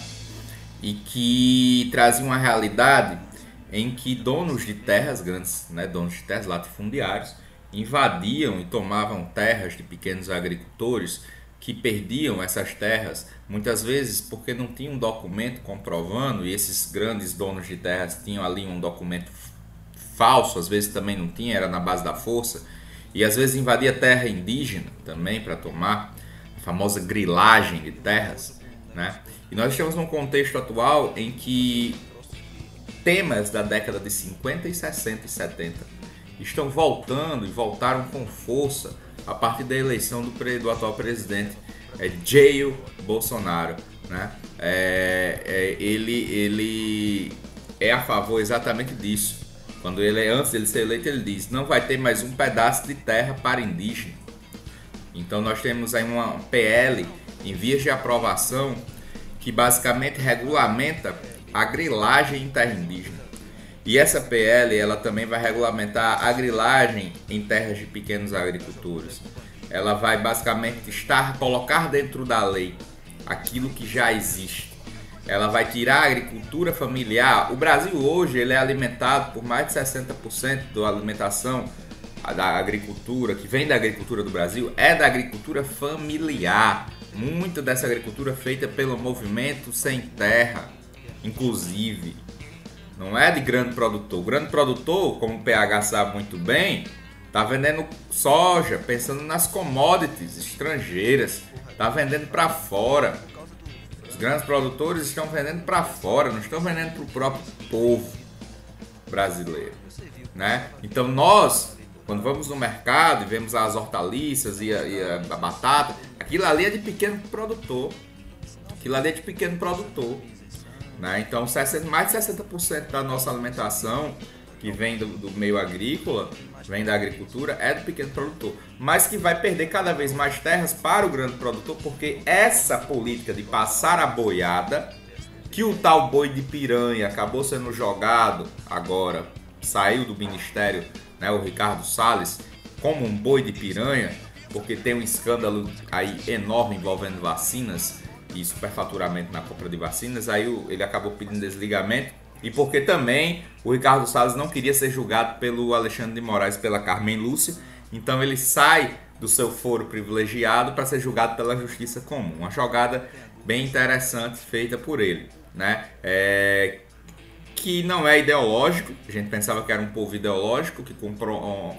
e que trazia uma realidade em que donos de terras grandes, né, donos de terras latifundiários, invadiam e tomavam terras de pequenos agricultores que perdiam essas terras, muitas vezes porque não tinham um documento comprovando, e esses grandes donos de terras tinham ali um documento falso, às vezes também não tinha, era na base da força, e às vezes invadia terra indígena também para tomar, a famosa grilagem de terras, né? E nós estamos num contexto atual em que temas da década de 50 e 60 e 70 estão voltando e voltaram com força a partir da eleição do, do atual presidente é, Jair Bolsonaro, né? É, é, ele, ele é a favor exatamente disso quando ele antes dele ser eleito, ele diz: não vai ter mais um pedaço de terra para indígena. Então nós temos aí uma PL em vias de aprovação que basicamente regulamenta a grilagem em terra indígena. E essa PL ela também vai regulamentar a grilagem em terras de pequenos agricultores. Ela vai basicamente estar colocar dentro da lei aquilo que já existe. Ela vai tirar a agricultura familiar. O Brasil hoje ele é alimentado por mais de 60% da alimentação da agricultura, que vem da agricultura do Brasil, é da agricultura familiar. Muita dessa agricultura é feita pelo movimento sem terra, inclusive. Não é de grande produtor. O grande produtor, como o PH sabe muito bem, tá vendendo soja, pensando nas commodities estrangeiras, tá vendendo para fora. Grandes produtores estão vendendo para fora, não estão vendendo para o próprio povo brasileiro, né? Então nós, quando vamos no mercado e vemos as hortaliças e a, e a batata, aquilo ali é de pequeno produtor. Aquilo ali é de pequeno produtor. Né? Então, 60, mais de 60% da nossa alimentação que vem do, do, meio agrícola, vem da agricultura, é do pequeno produtor. Mas que vai perder cada vez mais terras para o grande produtor, porque essa política de passar a boiada, que o tal boi de piranha acabou sendo jogado agora, saiu do ministério, né, o Ricardo Salles, como um boi de piranha, porque tem um escândalo aí enorme envolvendo vacinas e superfaturamento na compra de vacinas, aí ele acabou pedindo desligamento. E porque também o Ricardo Salles não queria ser julgado pelo Alexandre de Moraes pela Carmen Lúcia, então ele sai do seu foro privilegiado para ser julgado pela justiça comum. Uma jogada bem interessante feita por ele, né? É, que não é ideológico, a gente pensava que era um povo ideológico que,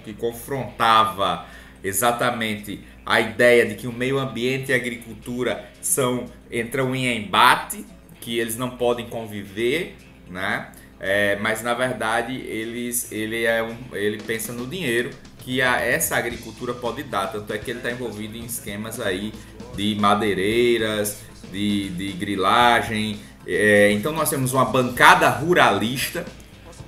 que confrontava exatamente a ideia de que o meio ambiente e a agricultura são entram em embate, que eles não podem conviver, né? É, mas na verdade eles, ele, é um, ele pensa no dinheiro que a, essa agricultura pode dar, tanto é que ele está envolvido em esquemas aí de madeireiras, de, de grilagem. É, então nós temos uma bancada ruralista.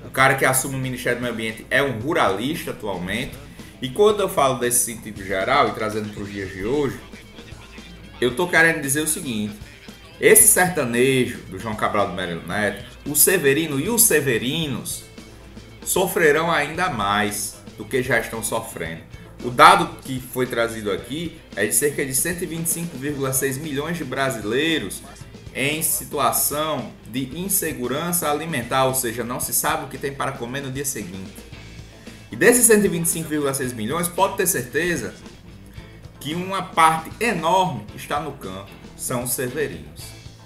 O cara que assume o Ministério do Meio Ambiente é um ruralista atualmente. E quando eu falo desse sentido geral e trazendo para os dias de hoje, eu tô querendo dizer o seguinte: esse sertanejo do João Cabral do Melo Neto, o Severino e os Severinos sofrerão ainda mais do que já estão sofrendo. O dado que foi trazido aqui é de cerca de 125,6 milhões de brasileiros em situação de insegurança alimentar, ou seja, não se sabe o que tem para comer no dia seguinte. E desses 125,6 milhões, pode ter certeza que uma parte enorme está no campo, são os severinos.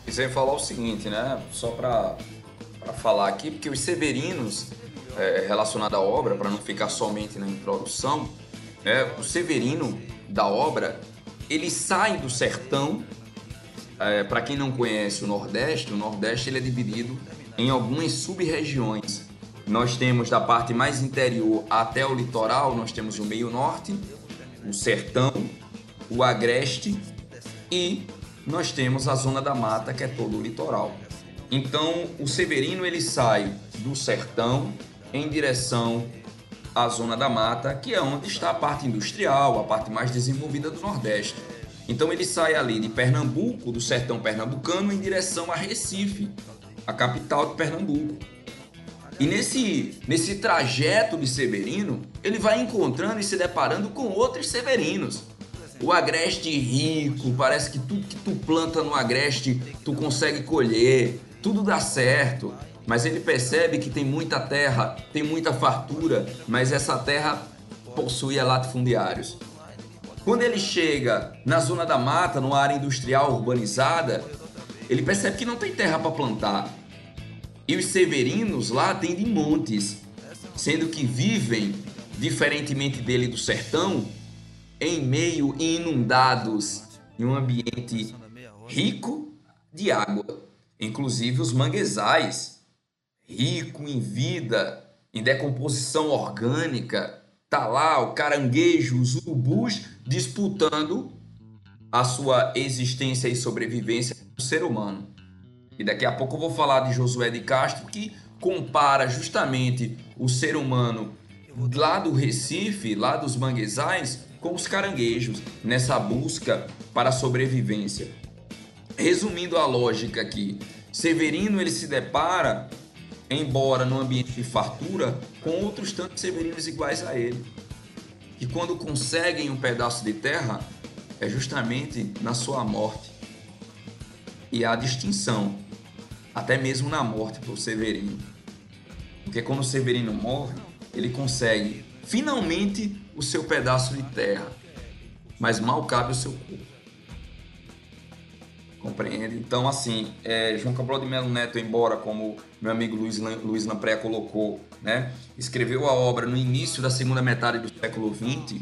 E sem falar o seguinte, né? Só para falar aqui, porque os severinos, é, relacionado à obra, para não ficar somente na introdução, é, o severino da obra, ele sai do sertão. É, para quem não conhece o Nordeste, o Nordeste ele é dividido em algumas sub-regiões. Nós temos da parte mais interior até o litoral, nós temos o meio norte, o sertão, o agreste e nós temos a zona da mata, que é todo o litoral. Então, o Severino ele sai do sertão em direção à zona da mata, que é onde está a parte industrial, a parte mais desenvolvida do Nordeste. Então, ele sai ali de Pernambuco, do sertão pernambucano, em direção a Recife, a capital de Pernambuco. E nesse, nesse trajeto de Severino, ele vai encontrando e se deparando com outros Severinos. O agreste rico, parece que tudo que tu planta no agreste tu consegue colher, tudo dá certo. Mas ele percebe que tem muita terra, tem muita fartura, mas essa terra possui latifundiários. Quando ele chega na zona da mata, numa área industrial urbanizada, ele percebe que não tem terra para plantar. E os severinos lá têm de montes, sendo que vivem, diferentemente dele do sertão, em meio inundados, em um ambiente rico de água, inclusive os manguezais, rico em vida, em decomposição orgânica, tá lá o caranguejo, os urubus disputando a sua existência e sobrevivência do ser humano. E daqui a pouco eu vou falar de Josué de Castro, que compara justamente o ser humano lá do Recife, lá dos manguezais, com os caranguejos nessa busca para a sobrevivência. Resumindo a lógica aqui, Severino ele se depara embora num ambiente de fartura, com outros tantos severinos iguais a ele. E quando conseguem um pedaço de terra, é justamente na sua morte. E a distinção, até mesmo na morte para o Severino. Porque quando o Severino morre, ele consegue finalmente o seu pedaço de terra, mas mal cabe o seu corpo. Compreende? Então, assim, é, João Cabral de Melo Neto, embora, como meu amigo Luiz, Luiz Lampré colocou, né, escreveu a obra no início da segunda metade do século XX,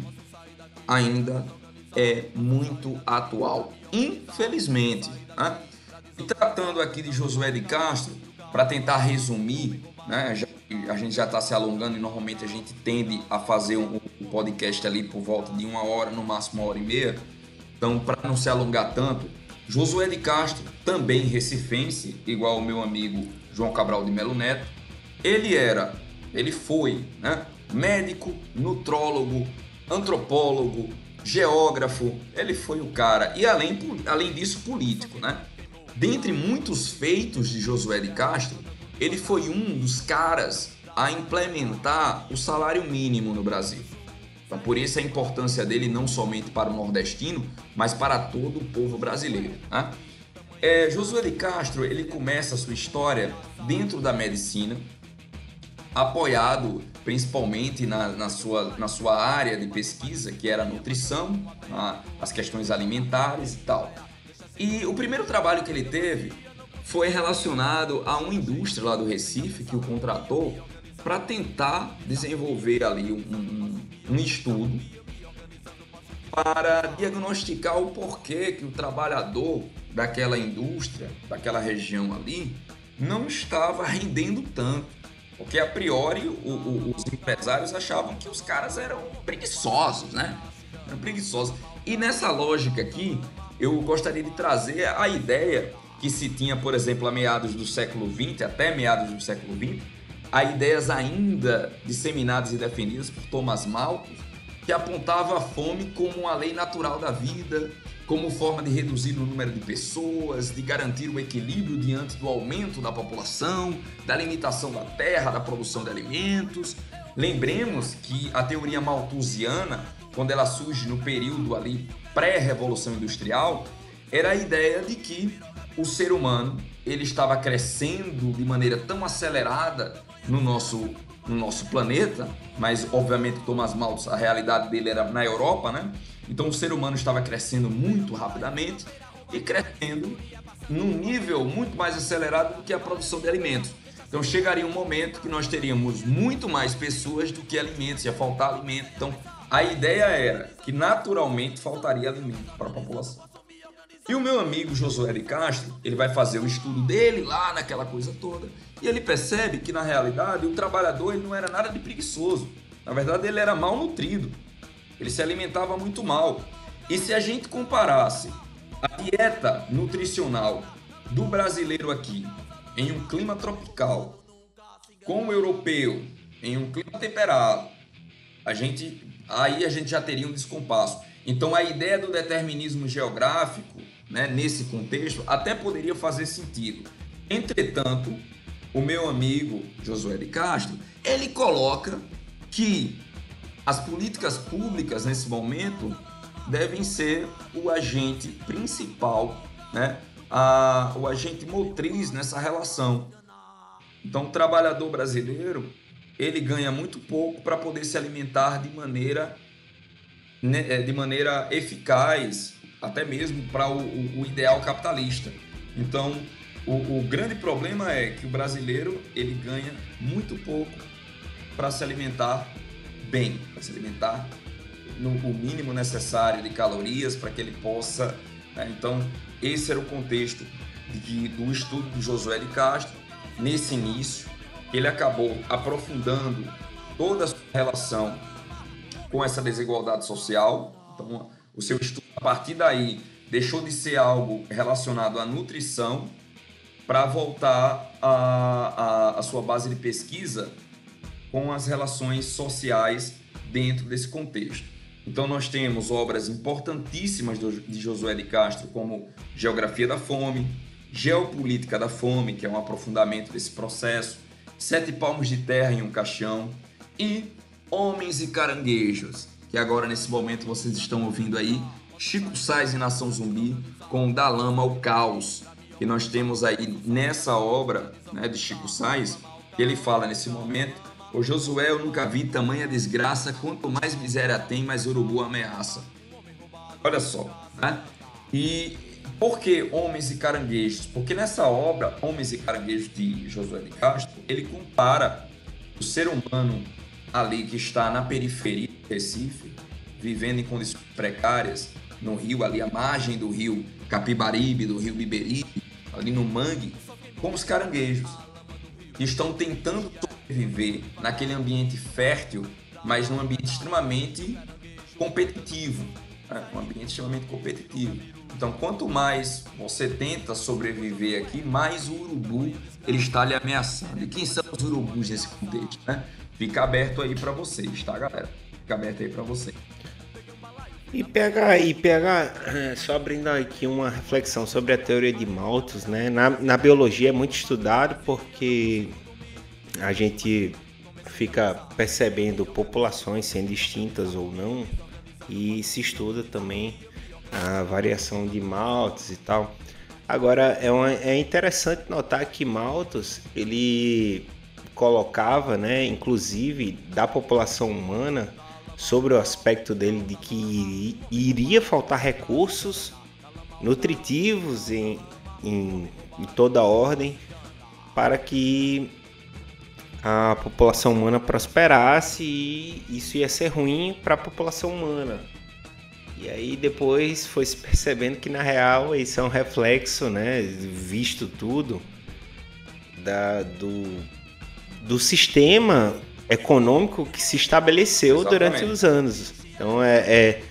ainda é muito atual. Infelizmente. Né? E tratando aqui de Josué de Castro, para tentar resumir, né, já, a gente já está se alongando e normalmente a gente tende a fazer um, um podcast ali por volta de uma hora, no máximo uma hora e meia. Então, para não se alongar tanto, Josué de Castro, também recifense, igual o meu amigo João Cabral de Melo Neto, ele era, ele foi, né, médico, nutrólogo, antropólogo, geógrafo, ele foi o cara, e além, além disso, político, né? Dentre muitos feitos de Josué de Castro, ele foi um dos caras a implementar o salário mínimo no Brasil. Então, por isso a importância dele não somente para o nordestino, mas para todo o povo brasileiro. Né? É, Josué de Castro ele começa a sua história dentro da medicina, apoiado principalmente na, na, sua, na sua área de pesquisa, que era a nutrição, as questões alimentares e tal. E o primeiro trabalho que ele teve foi relacionado a uma indústria lá do Recife que o contratou para tentar desenvolver ali um, um, um estudo para diagnosticar o porquê que o trabalhador daquela indústria, daquela região ali, não estava rendendo tanto. Porque a priori o, o, os empresários achavam que os caras eram preguiçosos, né? Eram preguiçosos. E nessa lógica aqui, eu gostaria de trazer a ideia que se tinha, por exemplo, a meados do século XX, até meados do século XX, a ideias ainda disseminadas e defendidas por Thomas Malthus, que apontava a fome como uma lei natural da vida, como forma de reduzir o número de pessoas, de garantir o equilíbrio diante do aumento da população, da limitação da terra, da produção de alimentos. Lembremos que a teoria malthusiana, quando ela surge no período ali pré-revolução industrial, era a ideia de que o ser humano ele estava crescendo de maneira tão acelerada no nosso, no nosso planeta, mas obviamente Thomas Malthus, a realidade dele era na Europa, né? Então o ser humano estava crescendo muito rapidamente e crescendo num nível muito mais acelerado do que a produção de alimentos. Então chegaria um momento que nós teríamos muito mais pessoas do que alimentos, ia faltar alimento. Então a ideia era que naturalmente faltaria alimento para a população. E o meu amigo Josué de Castro, ele vai fazer o estudo dele lá naquela coisa toda, e ele percebe que na realidade o trabalhador ele não era nada de preguiçoso. Na verdade, ele era mal nutrido. Ele se alimentava muito mal. E se a gente comparasse a dieta nutricional do brasileiro aqui em um clima tropical com o europeu em um clima temperado, a gente aí a gente já teria um descompasso. Então a ideia do determinismo geográfico né, nesse contexto, até poderia fazer sentido. Entretanto, o meu amigo Josué de Castro, ele coloca que as políticas públicas nesse momento devem ser o agente principal, né, a, o agente motriz nessa relação. Então, o trabalhador brasileiro ele ganha muito pouco para poder se alimentar de maneira, né, é, de maneira eficaz até mesmo para o, o, ideal capitalista. Então, o, o, grande problema é que o brasileiro ele ganha muito pouco para se alimentar bem, para se alimentar no o mínimo necessário de calorias para que ele possa. Né? Então, esse era o contexto de, do estudo de Josué de Castro. Nesse início, ele acabou aprofundando toda a sua relação com essa desigualdade social. Então, o seu estudo a partir daí deixou de ser algo relacionado à nutrição para voltar à, sua base de pesquisa com as relações sociais dentro desse contexto. Então nós temos obras importantíssimas de Josué de Castro, como Geografia da Fome, Geopolítica da Fome, que é um aprofundamento desse processo, Sete Palmos de Terra em um Caixão e Homens e Caranguejos, que agora nesse momento vocês estão ouvindo aí Chico Sainz e Nação Zumbi com Da Lama ao Caos, que nós temos aí nessa obra né, de Chico Sainz, ele fala nesse momento o Josué eu nunca vi tamanha desgraça, quanto mais miséria tem, mais urubu ameaça. Olha só, né? E por que Homens e Caranguejos? Porque nessa obra, Homens e Caranguejos de Josué de Castro, ele compara o ser humano ali que está na periferia do Recife, vivendo em condições precárias, no rio, ali à margem do rio Capibaribe, do rio Biberibe, ali no mangue, como os caranguejos, que estão tentando sobreviver naquele ambiente fértil, mas num ambiente extremamente competitivo, né? um ambiente extremamente competitivo. Então, quanto mais você tenta sobreviver aqui, mais o urubu ele está lhe ameaçando. E quem são os urubus nesse contexto? Né? Fica aberto aí para vocês, tá, galera? Fica aberto aí para vocês. E pegar, e pegar, só abrindo aqui uma reflexão sobre a teoria de Malthus, né? Na, na biologia é muito estudado porque a gente fica percebendo populações sendo extintas ou não e se estuda também a variação de Malthus e tal. Agora é, uma, é interessante notar que Malthus ele colocava, né, inclusive da população humana sobre o aspecto dele de que iria faltar recursos nutritivos em, em, em toda ordem para que a população humana prosperasse e isso ia ser ruim para a população humana. E aí depois foi se percebendo que na real isso é um reflexo, né, visto tudo, da, do, do sistema econômico que se estabeleceu Exatamente. durante os anos. Então é, é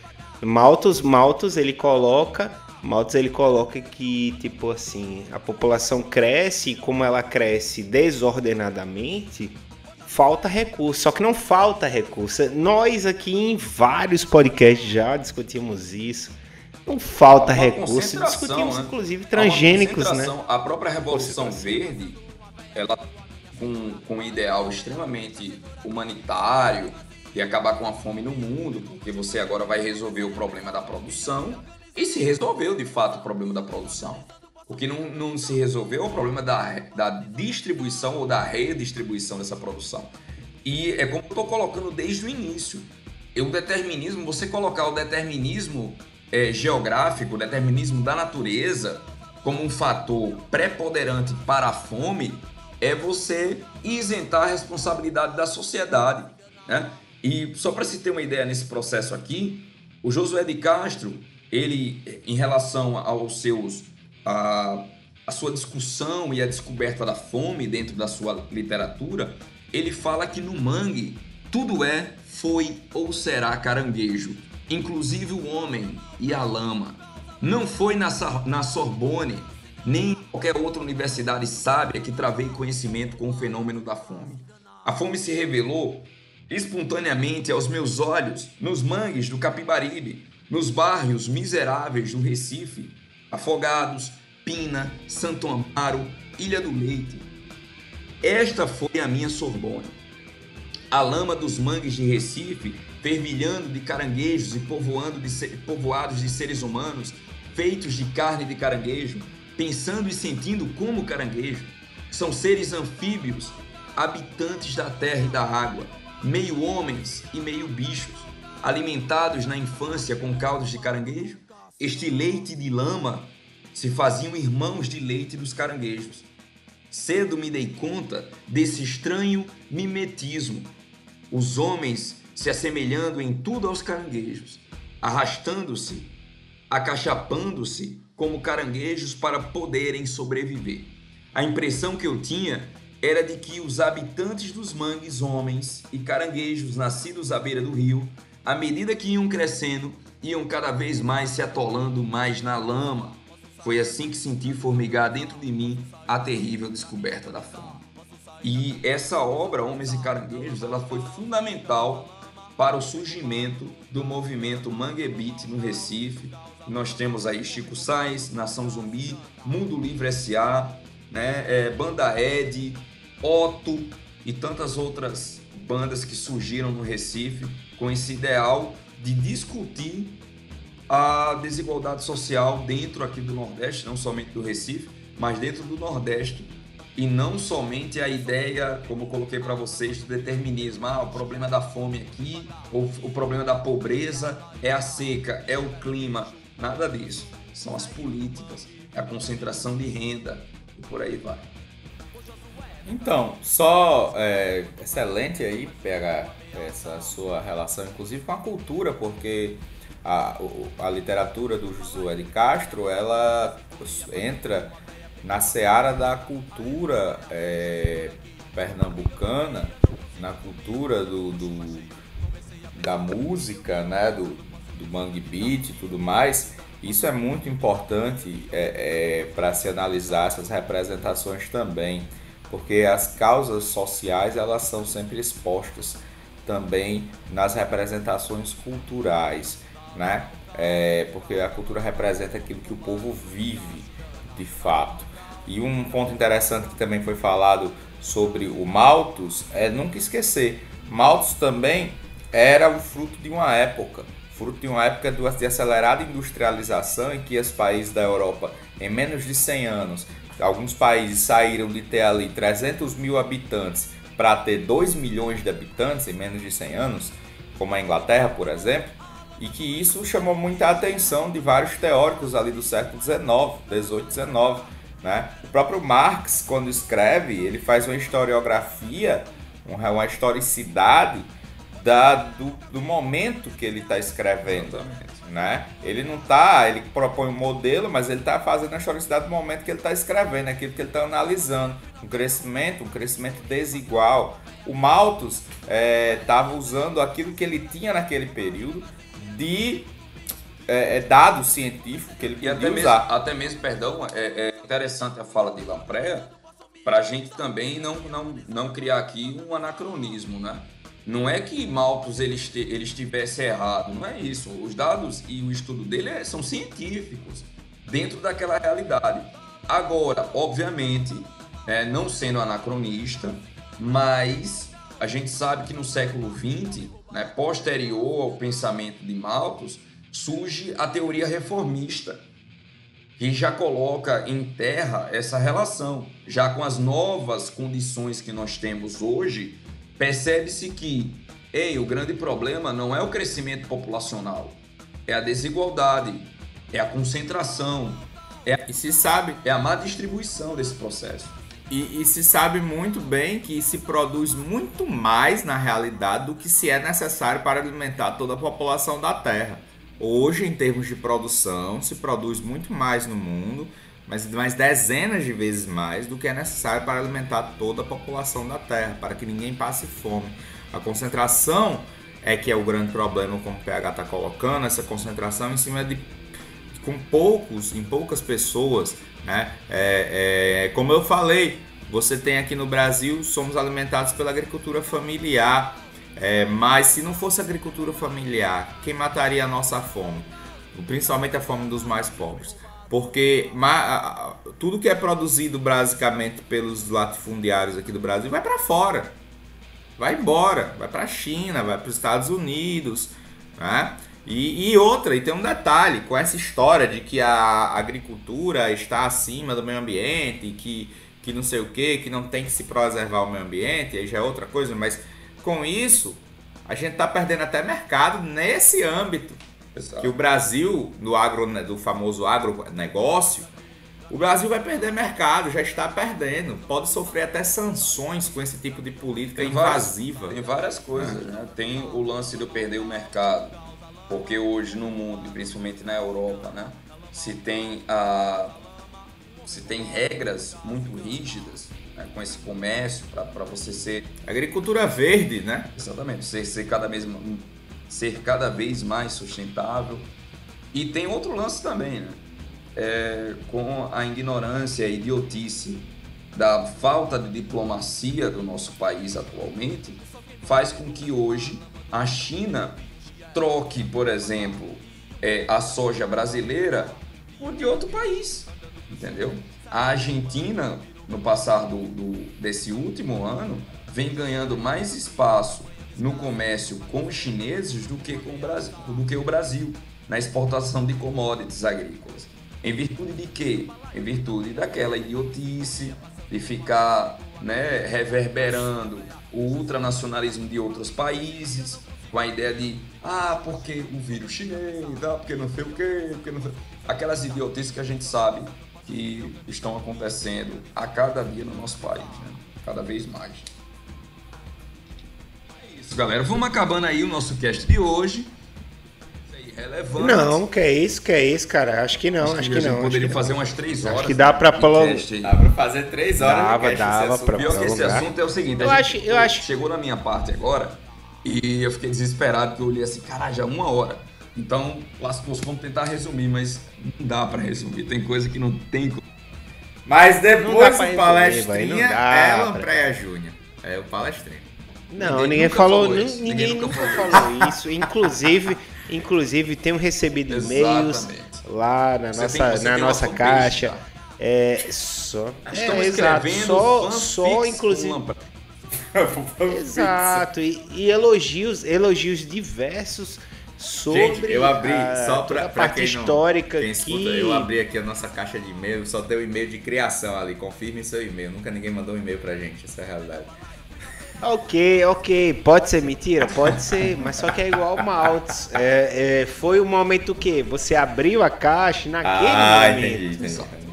Malthus, Malthus ele coloca, Malthus ele coloca que tipo assim, a população cresce e como ela cresce desordenadamente, falta recurso. Só que não falta recurso. Nós aqui em vários podcasts já discutimos isso. Não falta recurso. Discutimos né? inclusive transgênicos, né? A própria Revolução Verde, ela com, com um ideal extremamente humanitário e acabar com a fome no mundo, porque você agora vai resolver o problema da produção. E se resolveu de fato o problema da produção. O que não, não se resolveu é o problema da, da distribuição ou da redistribuição dessa produção. E é como eu estou colocando desde o início. O determinismo, você colocar o determinismo é, geográfico, o determinismo da natureza, como um fator preponderante para a fome, é você isentar a responsabilidade da sociedade. Né? E só para se ter uma ideia nesse processo aqui, o Josué de Castro, ele, em relação aos seus, a, a sua discussão e a descoberta da fome dentro da sua literatura, ele fala que no mangue tudo é, foi ou será caranguejo, inclusive o homem e a lama. Não foi na, na Sorbonne nem qualquer outra universidade sábia que travei conhecimento com o fenômeno da fome. A fome se revelou espontaneamente aos meus olhos nos mangues do Capibaribe, nos bairros miseráveis do Recife, Afogados, Pina, Santo Amaro, Ilha do Leite. Esta foi a minha Sorbonne. A lama dos mangues de Recife, fervilhando de caranguejos e povoando de, povoados de seres humanos, feitos de carne de caranguejo, pensando e sentindo como caranguejo. São seres anfíbios, habitantes da terra e da água, meio homens e meio bichos, alimentados na infância com caldos de caranguejo. Este leite de lama se faziam irmãos de leite dos caranguejos. Cedo me dei conta desse estranho mimetismo. Os homens se assemelhando em tudo aos caranguejos, arrastando-se, acachapando-se como caranguejos para poderem sobreviver. A impressão que eu tinha era de que os habitantes dos mangues, homens e caranguejos nascidos à beira do rio, à medida que iam crescendo, iam cada vez mais se atolando mais na lama. Foi assim que senti formigar dentro de mim a terrível descoberta da fome. E essa obra, Homens e Caranguejos, ela foi fundamental para o surgimento do movimento Mangue Beat no Recife, nós temos aí Chico Sainz, Nação Zumbi, Mundo Livre S.A., né, é, Banda Ed, Otto e tantas outras bandas que surgiram no Recife com esse ideal de discutir a desigualdade social dentro aqui do Nordeste, não somente do Recife, mas dentro do Nordeste e não somente a ideia, como eu coloquei para vocês, do determinismo. Ah, o problema da fome aqui, o problema da pobreza é a seca, é o clima. Nada disso. São as políticas, é a concentração de renda e por aí vai. Então, só é, excelente aí pegar essa sua relação, inclusive com a cultura, porque a, a literatura do Josué de Castro ela entra na seara da cultura é, pernambucana, na cultura do, do, da música, né, do, do mangue beat e tudo mais, isso é muito importante é, é, para se analisar essas representações também, porque as causas sociais elas são sempre expostas também nas representações culturais, né? É, porque a cultura representa aquilo que o povo vive de fato. E um ponto interessante que também foi falado sobre o Malthus é nunca esquecer, Malthus também era o fruto de uma época, fruto de uma época de acelerada industrialização em que os países da Europa, em menos de 100 anos, alguns países saíram de ter ali 300 mil habitantes para ter 2 milhões de habitantes em menos de 100 anos, como a Inglaterra, por exemplo, e que isso chamou muita atenção de vários teóricos ali do século XIX, 18, 19 né? O próprio Marx, quando escreve, ele faz uma historiografia, uma historicidade da, do, do momento que ele está escrevendo. Né? Ele não está, ele propõe um modelo, mas ele está fazendo a historicidade do momento que ele está escrevendo, aquilo que ele está analisando. Um crescimento, um crescimento desigual. O Malthus estava é, usando aquilo que ele tinha naquele período de é, é dado científico que ele podia até usar. Mesmo, até mesmo, perdão, é, é interessante a fala de Lampreia para a gente também não, não, não criar aqui um anacronismo, né? Não é que Malthus ele, este, ele estivesse errado, não é isso. Os dados e o estudo dele é, são científicos, dentro daquela realidade. Agora, obviamente, é, não sendo anacronista, mas a gente sabe que no século XX, né, posterior ao pensamento de Malthus, surge a teoria reformista, que já coloca em terra essa relação. Já com as novas condições que nós temos hoje, percebe-se que, ei, o grande problema não é o crescimento populacional, é a desigualdade, é a concentração, é a, e se sabe é a má distribuição desse processo. E, e, se sabe muito bem que se produz muito mais na realidade do que se é necessário para alimentar toda a população da Terra. Hoje, em termos de produção, se produz muito mais no mundo, mas mais dezenas de vezes mais do que é necessário para alimentar toda a população da Terra, para que ninguém passe fome. A concentração é que é o grande problema, como o PH está colocando, essa concentração em cima de com poucos, em poucas pessoas, né? É, é, como eu falei, você tem aqui no Brasil, somos alimentados pela agricultura familiar é, mas se não fosse agricultura familiar, quem mataria a nossa fome? Principalmente a fome dos mais pobres. Porque tudo que é produzido basicamente pelos latifundiários aqui do Brasil vai para fora. Vai embora, vai para a China, vai para os Estados Unidos. Né? E, e, outra, e tem um detalhe com essa história de que a agricultura está acima do meio ambiente, que, que não sei o que, que não tem que se preservar o meio ambiente, aí já é outra coisa, mas com isso, a gente está perdendo até mercado nesse âmbito. Exato. Que o Brasil, no agro, do famoso agronegócio, o Brasil vai perder mercado, já está perdendo. Pode sofrer até sanções com esse tipo de política tem invasiva. Várias, tem várias coisas, né? Tem o lance de perder o mercado, porque hoje no mundo, principalmente na Europa, né? Se tem, se tem regras muito rígidas né, com esse comércio, para você ser. Agricultura verde, né? Exatamente, ser, ser, cada vez, ser cada vez mais sustentável. E tem outro lance também, né? É, com a ignorância e idiotice da falta de diplomacia do nosso país atualmente, faz com que hoje a China troque, por exemplo, é, a soja brasileira por de outro país, entendeu? A Argentina no passar do, do, desse último ano, vem ganhando mais espaço no comércio com os chineses do que, com o Brasil, do que o Brasil, na exportação de commodities agrícolas. Em virtude de quê? Em virtude daquela idiotice de ficar né, reverberando o ultranacionalismo de outros países, com a ideia de, ah, porque o vírus chinês, ah, porque não sei o quê, porque não. Aquelas idiotices que a gente sabe que estão acontecendo a cada dia no nosso país, né? cada vez mais. É isso, galera. Vamos acabando aí o nosso cast de hoje. Relevante. Não, que é isso, que é isso, cara. Acho que não, acho, acho que, que não. Poderia fazer não. umas três horas. Acho que dá pra prolongar. Dá pra fazer três horas. Dava, dava pra Pior que esse assunto é o seguinte. Eu acho, eu acho. Chegou na minha parte agora e eu fiquei desesperado porque eu olhei assim, caralho, já uma hora. Então, lascou vamos tentar resumir, mas não dá pra resumir. Tem coisa que não tem Mas depois o palestrinha é Lampreia Júnior. É o palestrinho. Não, ninguém, ninguém falou, falou ninguém, ninguém, nunca falou, falou isso. Inclusive, inclusive tenho recebido e-mails lá na nossa, na nossa caixa. É, só, é, exato, só, só inclusive Exato, e, e, elogios, elogios diversos sobre Gente, eu abri a, só pra, a parte histórica quem escuta, que... eu abri aqui a nossa caixa de e-mail, só tem o e-mail de criação ali, confirme seu e-mail. Nunca ninguém mandou um e-mail pra gente, essa é a realidade. Ok, ok, pode ser mentira? Pode ser, mas só que é igual Maltz. É, é, foi o momento que você abriu a caixa naquele ah, momento. Entendi, entendi.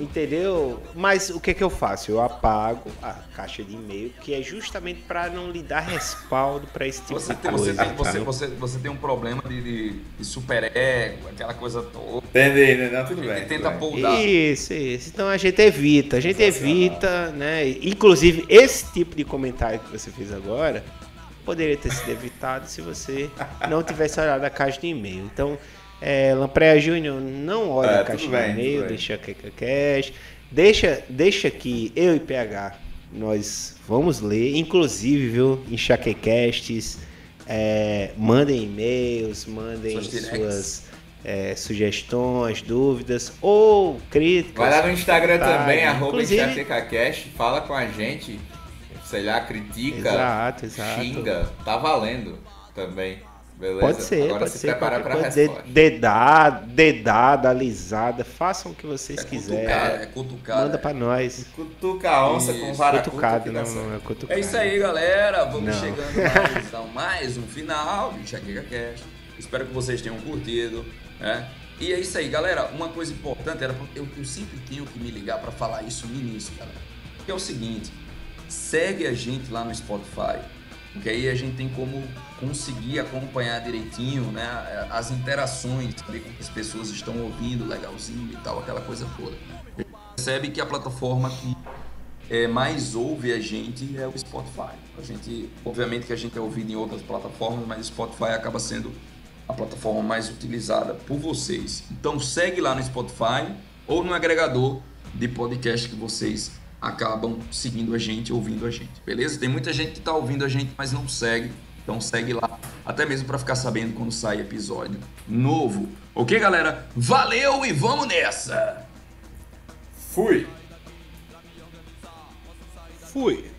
Entendeu? Mas o que, que eu faço? Eu apago a caixa de e-mail, que é justamente para não lhe dar respaldo para esse tipo você de tem, coisa. Você, tem, você, você, você, tem um problema de, de, de super ego, aquela coisa toda. Entendi, né? Não, tudo bem. tenta poldar. Isso, isso. Então a gente evita, a gente evita, né? Inclusive, esse tipo de comentário que você fez agora poderia ter sido evitado se você não tivesse olhado a caixa de e-mail. Então. É, Lampreia Júnior, não olha é, a caixa de e-mail, deixa a Cash. Deixa, deixa que eu e PH nós vamos ler, inclusive, viu, enxaquecasts, é, mandem e-mails, mandem suas é, sugestões, dúvidas ou críticas. Vai lá no Instagram também, arroba enxaquecast, fala com a gente, sei lá, critica, exato, exato. xinga, tá valendo também. Beleza? Pode ser, Agora pode se ser. Prepara pra resposta. Dedada, dedada, alisada, façam o que vocês é quiserem. Cutucar, é cutucar. Manda pra nós. Cutuca a onça isso. com vara Cutucado, não, não, é cutucado. É isso aí, galera. Vamos não. chegando mais, mais um final do Enxaqueca Cast. Espero que vocês tenham curtido, né? E é isso aí, galera. Uma coisa importante, era eu, eu sempre tenho que me ligar para falar isso no início, cara. Que é o seguinte, segue a gente lá no Spotify porque aí a gente tem como conseguir acompanhar direitinho né, as interações, saber como as pessoas estão ouvindo legalzinho e tal, aquela coisa toda. Percebe que a plataforma que é, mais ouve a gente é o Spotify. A gente, obviamente que a gente é ouvido em outras plataformas, mas o Spotify acaba sendo a plataforma mais utilizada por vocês. Então segue lá no Spotify ou no agregador de podcast que vocês acabam seguindo a gente, ouvindo a gente, beleza? Tem muita gente que está ouvindo a gente, mas não segue. Então segue lá, até mesmo para ficar sabendo quando sai episódio novo. Ok, galera? Valeu e vamos nessa! Fui! Fui!